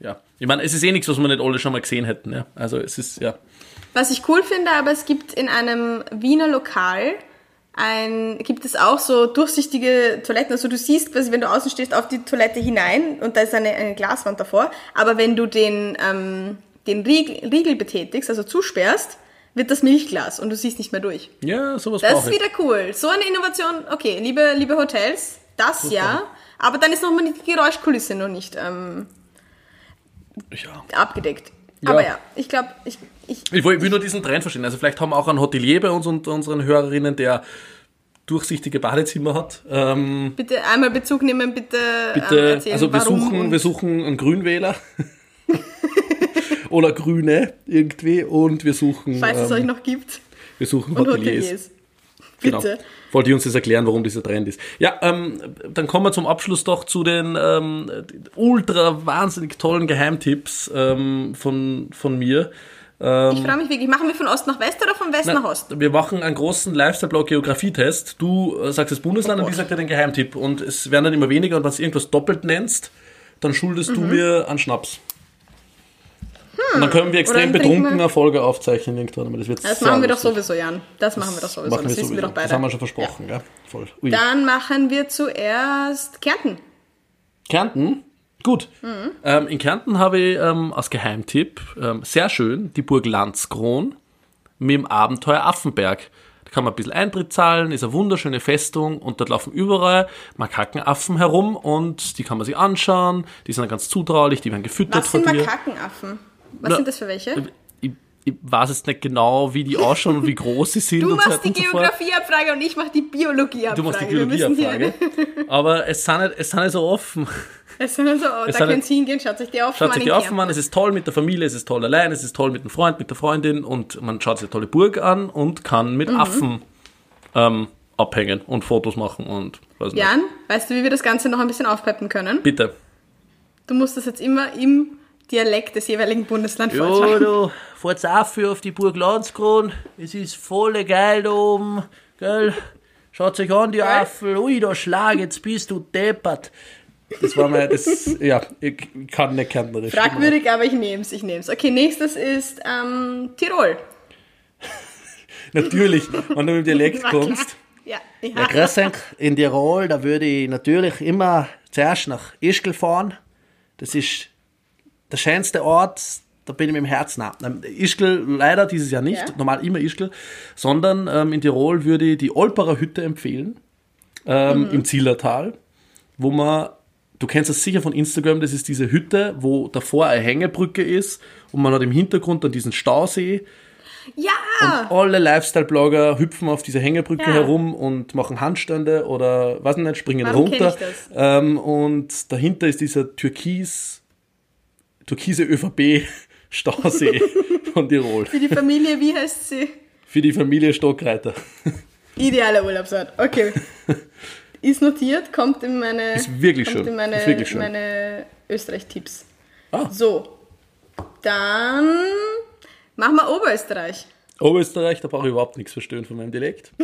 ja. Ich meine, es ist eh nichts, was wir nicht alle schon mal gesehen hätten, ja. Also es ist, ja. Was ich cool finde, aber es gibt in einem Wiener Lokal ein, gibt es auch so durchsichtige Toiletten. Also du siehst quasi, wenn du außen stehst, auf die Toilette hinein und da ist eine, eine Glaswand davor. Aber wenn du den, ähm, den Riegel, Riegel betätigst, also zusperrst, wird das Milchglas und du siehst nicht mehr durch. Ja, sowas Das ist ich. wieder cool. So eine Innovation, okay, liebe, liebe Hotels, das ja. Aber dann ist nochmal die Geräuschkulisse noch nicht ähm, Ja. abgedeckt. Ja. Aber ja, ich glaube, ich, ich, Ich will, ich nur diesen Trend verstehen. Also vielleicht haben wir auch einen Hotelier bei uns und unseren Hörerinnen, der durchsichtige Badezimmer hat. Ähm, bitte einmal Bezug nehmen, bitte, ähm, bitte, erzählen, also wir suchen, wir suchen einen Grünwähler. Oder Grüne irgendwie und wir suchen, falls es euch ähm, noch gibt. wir suchen Und Hoteliers. Hoteliers. Genau. Bitte. Wollte ich uns das erklären, warum dieser Trend ist. Ja, ähm, dann kommen wir zum Abschluss doch zu den ähm, ultra wahnsinnig tollen Geheimtipps ähm, von, von mir. Ich freue mich wirklich. Machen wir von Ost nach West oder von West nach Ost? Wir machen einen großen Lifestyle-Blog Geografietest. Du äh, sagst das Bundesland Oh und ich sag dir den Geheimtipp. Und es werden dann immer weniger und wenn du irgendwas doppelt nennst, dann schuldest Mhm. du mir einen Schnaps. Und dann können wir extrem dann trinken betrunken wir- eine Folge aufzeichnen irgendwann. Aber das wird Das machen wir doch sowieso, Jan. Das machen wir doch sowieso. Machen das wir wissen wir doch beide. Das haben wir schon versprochen, ja. Voll. Ui. Dann machen wir zuerst Kärnten. Kärnten? Gut. Mhm. Ähm, in Kärnten habe ich ähm, als Geheimtipp ähm, sehr schön die Burg Landskron mit dem Abenteuer Affenberg. Da kann man ein bisschen Eintritt zahlen, ist eine wunderschöne Festung und dort laufen überall Makakenaffen herum und die kann man sich anschauen. Die sind dann ganz zutraulich, die werden gefüttert Was von sind dir. Makakenaffen? Was Na, sind das für welche? Ich, ich weiß jetzt nicht genau, wie die ausschauen und wie groß sie sind Du so machst die so fort. Geografieabfrage und ich mache die Biologieabfrage. Du machst die Biologieabfrage. Aber es sind, nicht, es sind nicht so offen. Es sind also, da sind- könnt ihr hingehen, schaut euch die auf Schaut sich die offen an, es ist toll mit der Familie, es ist toll allein, es ist toll mit dem Freund, mit der Freundin und man schaut sich eine tolle Burg an und kann mit Mhm. Affen ähm, abhängen und Fotos machen und weiß nicht. Jan, weißt du, wie wir das Ganze noch ein bisschen aufpeppen können? Bitte. Du musst das jetzt immer im Dialekt des jeweiligen Bundeslands Ja, vortragen. du fahrt's auf für auf die Burg Landskron. Es ist voll geil da oben, gell? Schaut euch an, die Affen. Ui, da schlag, jetzt bist du deppert. Das war mein, das, ja, ich kann nicht kärntnerisch. Fragwürdig, aber ich nehm's, ich nehm's. Okay, nächstes ist ähm, Tirol. natürlich, wenn du mit dem Dialekt kommst. Ja, Ja, ja. grüß. In Tirol, da würde ich natürlich immer zuerst nach Ischgl fahren. Das ist der schönste Ort, da bin ich mit dem Herzen ab. Ähm, Ischgl leider dieses Jahr nicht, Ja. normal immer Ischgl, sondern ähm, in Tirol würde ich die Olperer Hütte empfehlen, ähm, im Zillertal, wo man, du kennst das sicher von Instagram, das ist diese Hütte, wo davor eine Hängebrücke ist und man hat im Hintergrund dann diesen Stausee Ja! alle Lifestyle-Blogger hüpfen auf dieser Hängebrücke Ja. herum und machen Handstände oder weiß nicht, springen Warum runter. ich das? Ähm, und dahinter ist dieser türkis, türkise ÖVP-Stausee von Tirol. Für die Familie, wie heißt sie? Für die Familie Stockreiter. Idealer Urlaubsort. Okay. Ist notiert, kommt in meine, Ist wirklich kommt schön. In meine, Ist wirklich schön. meine Österreich-Tipps. Ah. So. Dann machen wir Oberösterreich. Oberösterreich, da brauche ich überhaupt nichts verstehen von meinem Dialekt.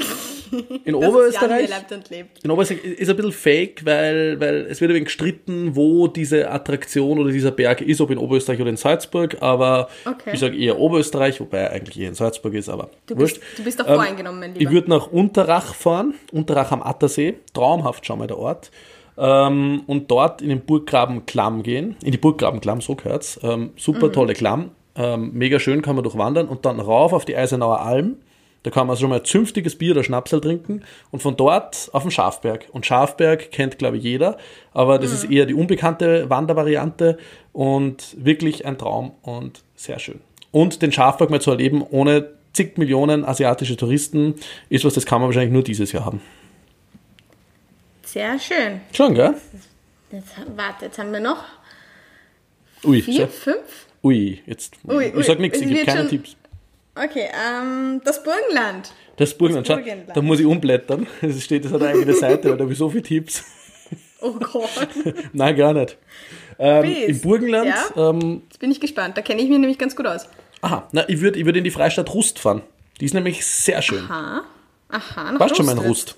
In Oberösterreich. lebt lebt. In Oberösterreich ist ein bisschen fake, weil, weil es wird ein wenig gestritten, wo diese Attraktion oder dieser Berg ist, ob in Oberösterreich oder in Salzburg, aber Okay. ich sage eher Oberösterreich, wobei eigentlich eher in Salzburg ist, aber Du wurscht. bist, du bist doch Ähm, voreingenommen, mein Ich Lieber. würde nach Unterrach fahren, Unterrach am Attersee, traumhaft schon mal der Ort. Ähm, und dort in den Burggraben Klamm gehen, in die Burggraben Klamm, so gehört's. Ähm, super tolle Klamm, ähm, mega schön, kann man durchwandern und dann rauf auf die Eisenauer Alm. Da kann man schon mal zünftiges Bier oder Schnapsel trinken und von dort auf den Schafberg. Und Schafberg kennt, glaube ich, jeder, aber das ist eher die unbekannte Wandervariante und wirklich ein Traum und sehr schön. Und den Schafberg mal zu erleben ohne zig Millionen asiatische Touristen ist was, das kann man wahrscheinlich nur dieses Jahr haben. Sehr schön. Schon, gell? Jetzt, warte, jetzt haben wir noch Ui, vier, fünf. ui jetzt. Ui, ich ui, sag nichts, ich gebe keine schon- Tipps. Okay, ähm, das Burgenland. Das Burgenland, schau, Burgenland. da muss ich umblättern. Es steht, das hat eine eigene Seite, weil da habe ich so viele Tipps. Oh Gott. Nein, gar nicht. Ähm. Im Burgenland, Ja? ähm, Jetzt bin ich gespannt. Da kenne ich mich nämlich ganz gut aus. aha, na, ich würde ich würd in die Freistadt Rust fahren. Die ist nämlich sehr schön. Aha. Aha, nach Warst schon mal in. Rust?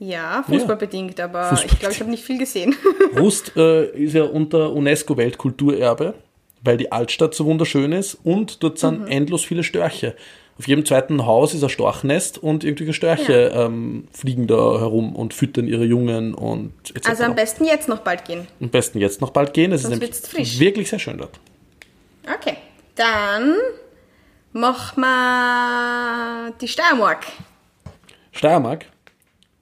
Ja, fußballbedingt, aber Fußball- ich glaube, ich habe nicht viel gesehen. Rust äh, ist ja unter UNESCO-Weltkulturerbe, weil die Altstadt so wunderschön ist und dort sind Mhm. endlos viele Störche. Auf jedem zweiten Haus ist ein Storchnest und irgendwelche Störche ähm, fliegen da herum und füttern ihre Jungen und etc. Also am besten jetzt noch bald gehen. Am besten jetzt noch bald gehen, es ist nämlich frisch. wirklich sehr schön dort. Okay, dann machen wir die Steiermark. Steiermark,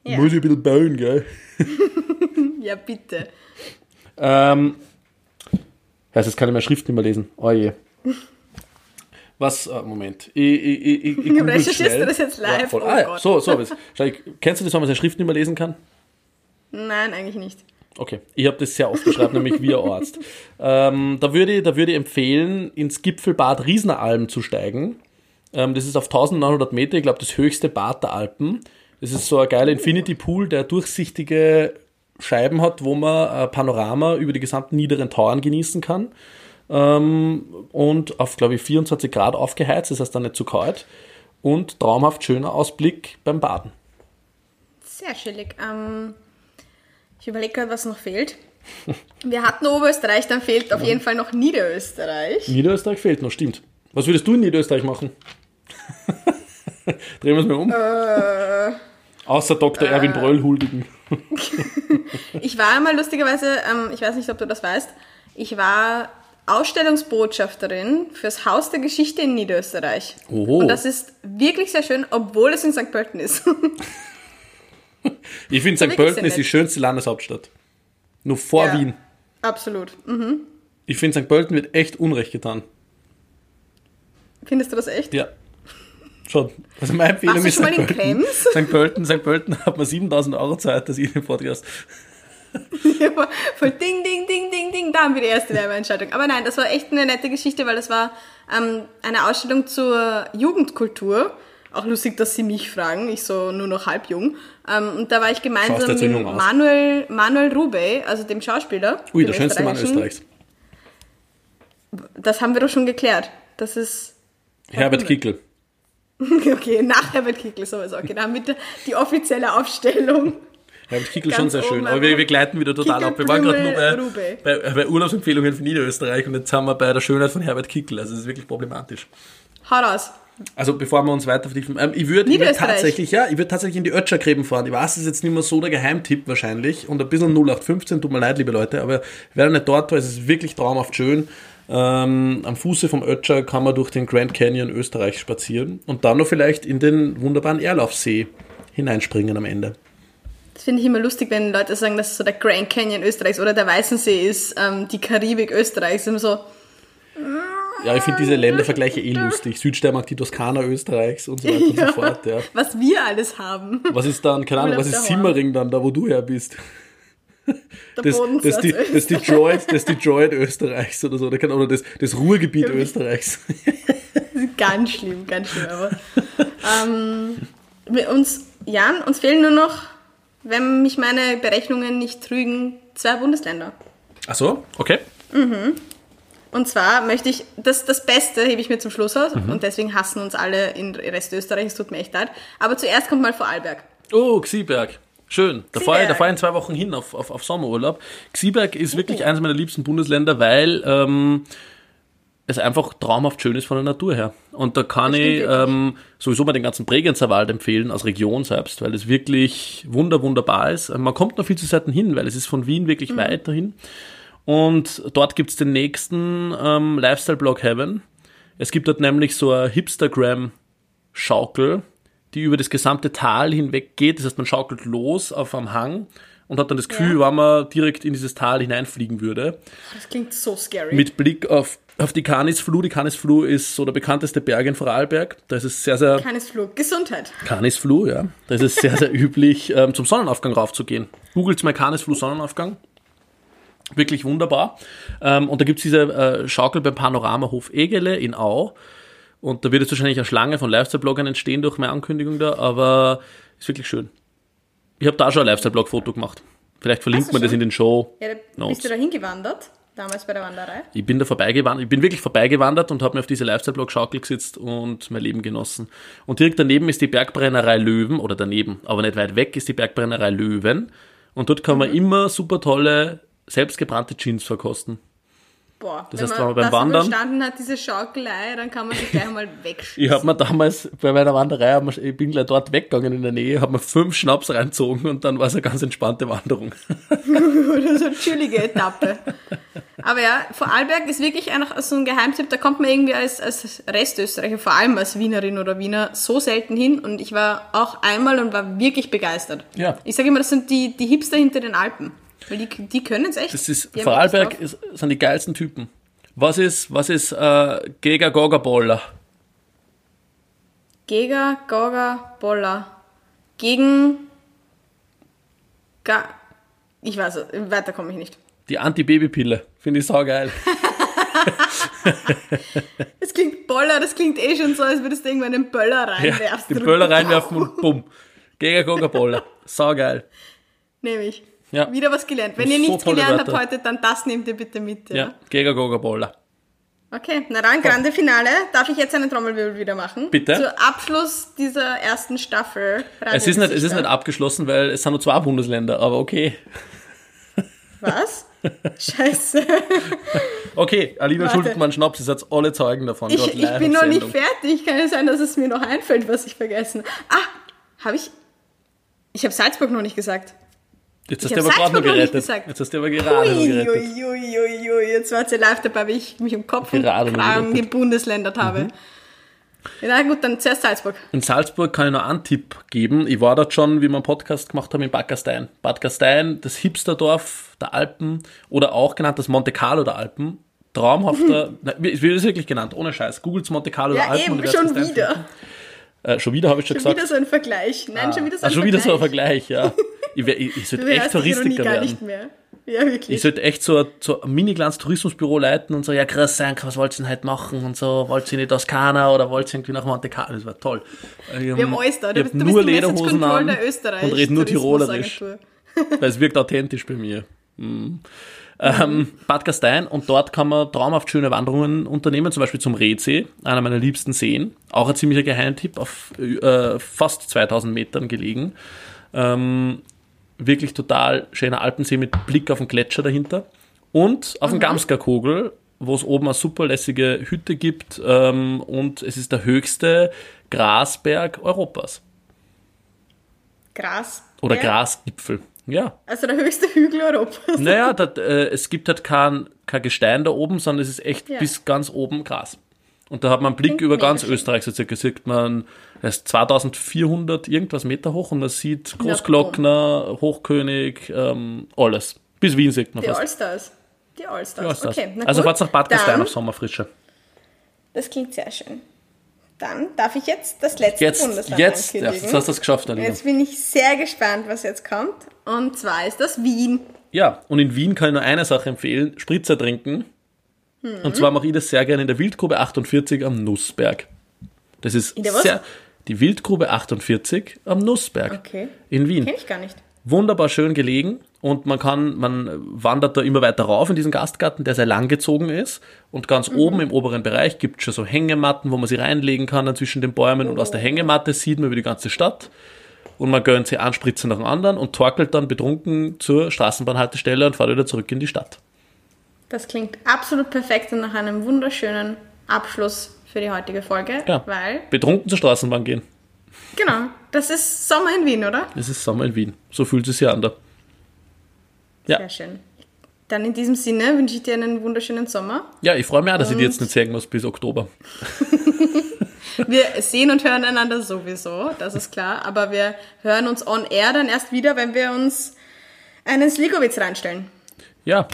Ja. muss ich ein bisschen bauen, gell? Ja, bitte. Ähm, heißt, jetzt kann ich meine Schrift nicht mehr lesen. Oh je. Was, äh, Moment. Ich, ich, ich, ich, recherchierst schnell. du das jetzt live? voll. Oh ah, ja, Gott. so, so. ich, kennst du das, wenn man seine Schrift nicht mehr lesen kann? Nein, eigentlich nicht. Okay, ich habe das sehr oft beschreibt, nämlich wie ein Arzt. Ähm, da, würde ich, da würde ich empfehlen, ins Gipfelbad Rieseneralm zu steigen. Ähm, das ist auf 1900 Meter, ich glaube, das höchste Bad der Alpen. Das ist so ein geiler Infinity Pool, der durchsichtige Scheiben hat, wo man ein Panorama über die gesamten niederen Tauern genießen kann. Ähm, und auf, glaube ich, 24 Grad aufgeheizt, das heißt dann nicht zu kalt. Und traumhaft schöner Ausblick beim Baden. Sehr chillig. Ähm, ich überlege gerade, was noch fehlt. Wir hatten Oberösterreich, dann fehlt auf jeden Fall noch Niederösterreich. Niederösterreich fehlt noch, stimmt. Was würdest du in Niederösterreich machen? Drehen wir es mal um. Äh. Außer Dr. Erwin Bröll huldigen. Ich war einmal lustigerweise, ähm, ich weiß nicht, ob du das weißt, ich war Ausstellungsbotschafterin fürs Haus der Geschichte in Niederösterreich. Oho. Und das ist wirklich sehr schön, obwohl es in St. Pölten ist. Ich finde, St. Pölten ist die schönste Landeshauptstadt. Nur vor Ja. Wien. Absolut. Mhm. Ich finde, St. Pölten wird echt Unrecht getan. Findest du das echt? Ja. Schon. Also meine Empfehlung Warst ist St. in Pölten. St. Pölten, St. Pölten hat man 7000 Euro Zeit, dass ich den Podcast. Ja, Voll ding, ding, ding, ding, ding, da haben wir die erste Werbeentscheidung. Aber nein, das war echt eine nette Geschichte, weil das war ähm, eine Ausstellung zur Jugendkultur. Auch lustig, dass sie mich fragen, ich so nur noch halb jung. Ähm, und da war ich gemeinsam mit. Manuel, Manuel Rube, also dem Schauspieler. Ui, dem der schönste Mann. Österreichs. Das haben wir doch schon geklärt. Das ist Herbert. Kickel. Okay, nach Herbert Kickl sowieso. Dann mit der, die offizielle Aufstellung. Herbert Kickel Ganz schon sehr schön. Aber wir, wir gleiten wieder total ab. Wir waren gerade nur bei, bei, bei Urlaubsempfehlungen von Niederösterreich und jetzt sind wir bei der Schönheit von Herbert Kickel. Also es ist wirklich problematisch. Hau raus. Also bevor wir uns weiter vertiefen, ähm, ich würde würd tatsächlich, ja, ich würde tatsächlich in die Ötschergräben fahren. Ich weiß, das ist jetzt nicht mehr so der Geheimtipp wahrscheinlich und ein bisschen 0815, tut mir leid, liebe Leute, aber wer nicht dort war, es ist wirklich traumhaft schön. Ähm, am Fuße vom Ötscher kann man durch den Grand Canyon Österreich spazieren und dann noch vielleicht in den wunderbaren Erlaufsee hineinspringen am Ende. Das finde ich immer lustig, wenn Leute sagen, dass so der Grand Canyon Österreichs oder der Weißensee ist, ähm, die Karibik Österreichs. Immer so, Ja, ich finde diese Ländervergleiche eh lustig. Südsteiermark, die Toskana Österreichs und so weiter und so fort. Ja. was wir alles haben. Was ist dann, keine Ahnung, was ist. Simmering dann, da wo du her bist? Das, das, die, das, Detroit, das Detroit Österreichs oder so, oder, das, das Ruhrgebiet Österreichs. Ganz schlimm, ganz schlimm. Aber ähm, uns, Jan, uns fehlen nur noch, wenn mich meine Berechnungen nicht trügen, zwei Bundesländer. Ach so, okay. Und zwar möchte ich, das, das Beste hebe ich mir zum Schluss aus und deswegen hassen uns alle in Rest Österreich, es tut mir echt leid. Aber zuerst kommt mal Vorarlberg. Oh, Xieberg. Schön. Da fahre ich, da fahr ich in zwei Wochen hin auf, auf, auf Sommerurlaub. Xieberg ist wirklich eines meiner liebsten Bundesländer, weil ähm, es einfach traumhaft schön ist von der Natur her. Und da kann ich ähm, sowieso mal den ganzen Bregenzer Wald empfehlen, als Region selbst, weil es wirklich wunder, wunderbar ist. Man kommt noch viel zu selten hin, weil es ist von Wien wirklich weit dahin. Und dort gibt's den nächsten ähm, Lifestyle-Blog Heaven. Es gibt dort nämlich so eine Hipstagram-Schaukel, die über das gesamte Tal hinweg geht. Das heißt, man schaukelt los auf einem Hang und hat dann das Gefühl, Ja. wenn man direkt in dieses Tal hineinfliegen würde. Das klingt so scary. Mit Blick auf, auf die Canisfluh. Die Canisfluh ist so der bekannteste Berg in Vorarlberg. Da ist es sehr, sehr Keines Flug. Gesundheit. Canisfluh, ja. Da ist es sehr, sehr üblich, ähm, zum Sonnenaufgang raufzugehen. Googelt mal Canisfluh Sonnenaufgang. Wirklich wunderbar. Ähm, und da gibt's diese äh, Schaukel beim Panoramahof Egele in Au. Und da wird jetzt wahrscheinlich eine Schlange von Lifestyle-Bloggern entstehen durch meine Ankündigung da, aber ist wirklich schön. Ich habe da schon ein Lifestyle-Blog-Foto gemacht. Vielleicht verlinkt man das schon? in den Show. Ja, da bist du da hingewandert? Damals bei der Wanderei? Ich bin da vorbeigewandert, ich bin wirklich vorbeigewandert und habe mir auf diese Lifestyle-Blog-Schaukel gesetzt und mein Leben genossen. Und direkt daneben ist die Bergbrennerei Löwen, oder daneben, aber nicht weit weg ist die Bergbrennerei Löwen. Und dort kann man Mhm. immer super tolle, selbstgebrannte Jeans verkosten. Boah, Das wenn heißt, man wenn man beim das Wandern- überstanden hat, diese Schaukelei, dann kann man sich gleich mal wegschießen. Ich habe mir damals bei meiner Wanderei, ich bin gleich dort weggegangen in der Nähe, habe mir fünf Schnaps reinzogen und dann war es eine ganz entspannte Wanderung. Oder so eine chillige Etappe. Aber ja, Vorarlberg ist wirklich einfach so ein Geheimtipp. Da kommt man irgendwie als, als Restösterreicher, vor allem als Wienerin oder Wiener, so selten hin. Und ich war auch einmal und war wirklich begeistert. Ja. Ich sage immer, das sind die, die Hipster hinter den Alpen. Weil die, die können es echt. Das ist, Vorarlberg ist, sind die geilsten Typen. Was ist, was ist äh, Gega Goga Boller? Gega, Goga, Boller. Gegen. Ga ich weiß, weiter komme ich nicht. Die Anti-Baby-Pille. Finde ich saugeil. Das klingt Boller, das klingt eh schon so, als würdest du irgendwann einen Böller Ja, reinwerfen. die Böller reinwerfen und bumm. Gega Goga Boller. Saugeil. Nehme ich. Ja. Wieder was gelernt. Wenn ihr nichts gelernt habt Wörter. heute, dann das nehmt ihr bitte mit. Ja. Ja, Gega Goga Boller. Okay, na dann, grande Finale. Darf ich jetzt einen Trommelwirbel wieder machen? Bitte. Zu Abschluss dieser ersten Staffel. Es ist, nicht, es ist nicht abgeschlossen, weil es sind nur zwei Bundesländer, aber okay. Was? Scheiße. Okay, Alina Warte. schuldet mir einen Schnaps, ihr seid alle Zeugen davon. Ich, ich bin noch nicht fertig. Kann es sein, dass es mir noch einfällt, was ich vergessen habe. Ah, habe ich... Ich habe Salzburg noch nicht gesagt. Jetzt hast Ich du aber gerade noch gerettet. Jetzt hast du aber gerade noch gerettet. ui, ui. Jetzt war ihr live dabei, wie ich mich um Kopf und Gerade noch Kragen gebundesländert habe. Mhm. Ja, na gut, dann zuerst Salzburg. In Salzburg kann ich noch einen Tipp geben. Ich war dort schon, wie wir einen Podcast gemacht haben, in Bad Gastein. Bad Gastein, das Hipsterdorf der Alpen oder auch genannt das Monte Carlo der Alpen. Traumhafter, nein, wie wird es wirklich genannt, ohne Scheiß. Googles Monte Carlo der Ja, Alpen. eben, und schon wieder. Äh, schon wieder habe ich schon, Schon gesagt. wieder so ein Vergleich. Nein, schon wieder so ah, ein schon wieder so ein Vergleich. Vergleich, ja. Ich, wär, ich, ich sollte echt Touristiker werden. nicht mehr. Ja, wirklich. Ich sollte echt so, ein- so ein mini kleines Tourismusbüro leiten und so, ja, sein, was wollt ihr denn heute machen und so, wollt ihr in die Toskana oder wollt ihr irgendwie nach Monte Carlo? Das war toll. Wir haben alles da. Du Ich bist, du nur bist Lederhosen an und rede nur Tirolerisch, weil es wirkt authentisch bei mir. Mhm. Ähm, Bad Gastein und dort kann man traumhaft schöne Wanderungen unternehmen, zum Beispiel zum Redsee, einer meiner liebsten Seen. Auch ein ziemlicher Geheimtipp, auf äh, fast 2000 Metern gelegen. Ähm, wirklich total schöner Alpensee mit Blick auf den Gletscher dahinter. Und auf dem Gamsker-Kogel wo es oben eine super lässige Hütte gibt ähm, und es ist der höchste Grasberg Europas. Gras. Oder. Grasgipfel. Ja. Also der höchste Hügel Europas. Naja, dat, äh, es gibt halt kein, kein Gestein da oben, sondern es ist echt Ja. bis ganz oben Gras. Und da hat man einen Blick Klingt über ganz schön. Österreich, so circa sieht man, es ist 2400 irgendwas Meter hoch und man sieht Großglockner, Hochkönig, ähm, alles. Bis Wien sieht man Die fast. Allstars. Die Allstars. Das. Okay, also gut. fahrt's nach Bad Gastein auf Sommerfrische. Das klingt sehr schön. Dann darf ich jetzt das letzte Jetzt, Bundesland jetzt, ankündigen. jetzt hast du es geschafft, Anina. Jetzt bin ich sehr gespannt, was jetzt kommt. Und zwar ist das Wien. Ja, und in Wien kann ich nur eine Sache empfehlen, Spritzer trinken. Mhm. Und zwar mache ich das sehr gerne in der Wildgrube 48 am Nussberg. Das ist sehr, die Wildgrube 48 am Nussberg Okay. in Wien. Kenne ich gar nicht. Wunderbar schön gelegen und man kann, man wandert da immer weiter rauf in diesen Gastgarten, der sehr lang gezogen ist. Und ganz Mhm. oben im oberen Bereich gibt es schon so Hängematten, wo man sie reinlegen kann dann zwischen den Bäumen und aus Oh. der Hängematte sieht man über die ganze Stadt. Und man gönnt sich einen Spritzer nach dem anderen und torkelt dann betrunken zur Straßenbahnhaltestelle und fährt wieder zurück in die Stadt. Das klingt absolut perfekt und nach einem wunderschönen Abschluss für die heutige Folge. Ja. Weil, Betrunken zur Straßenbahn gehen. genau, das ist Sommer in Wien, oder? Es ist Sommer in Wien. So fühlt es sich an da. Ja. Sehr schön. Dann in diesem Sinne wünsche ich dir einen wunderschönen Sommer. Ja, ich freue mich auch, dass ich die Und- jetzt nicht sehen muss bis Oktober. Wir sehen und hören einander sowieso, das ist klar. Aber wir hören uns on air dann erst wieder, wenn wir uns einen Sligowitz reinstellen. Ja,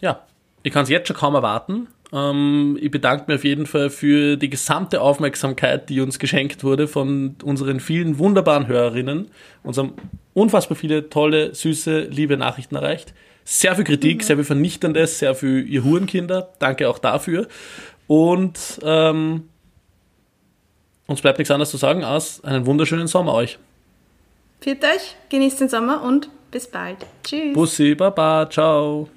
ja. Ich kann es jetzt schon kaum erwarten. Ähm, ich bedanke mich auf jeden Fall für die gesamte Aufmerksamkeit, die uns geschenkt wurde von unseren vielen wunderbaren Hörerinnen. Uns haben unfassbar viele tolle, süße, liebe Nachrichten erreicht. Sehr viel Kritik, sehr viel Vernichtendes, sehr viel ihr Hurenkinder. Danke auch dafür. Und ähm, uns bleibt nichts anderes zu sagen als einen wunderschönen Sommer euch. Viert euch, genießt den Sommer und bis bald. Tschüss. Bussi, Baba, ciao.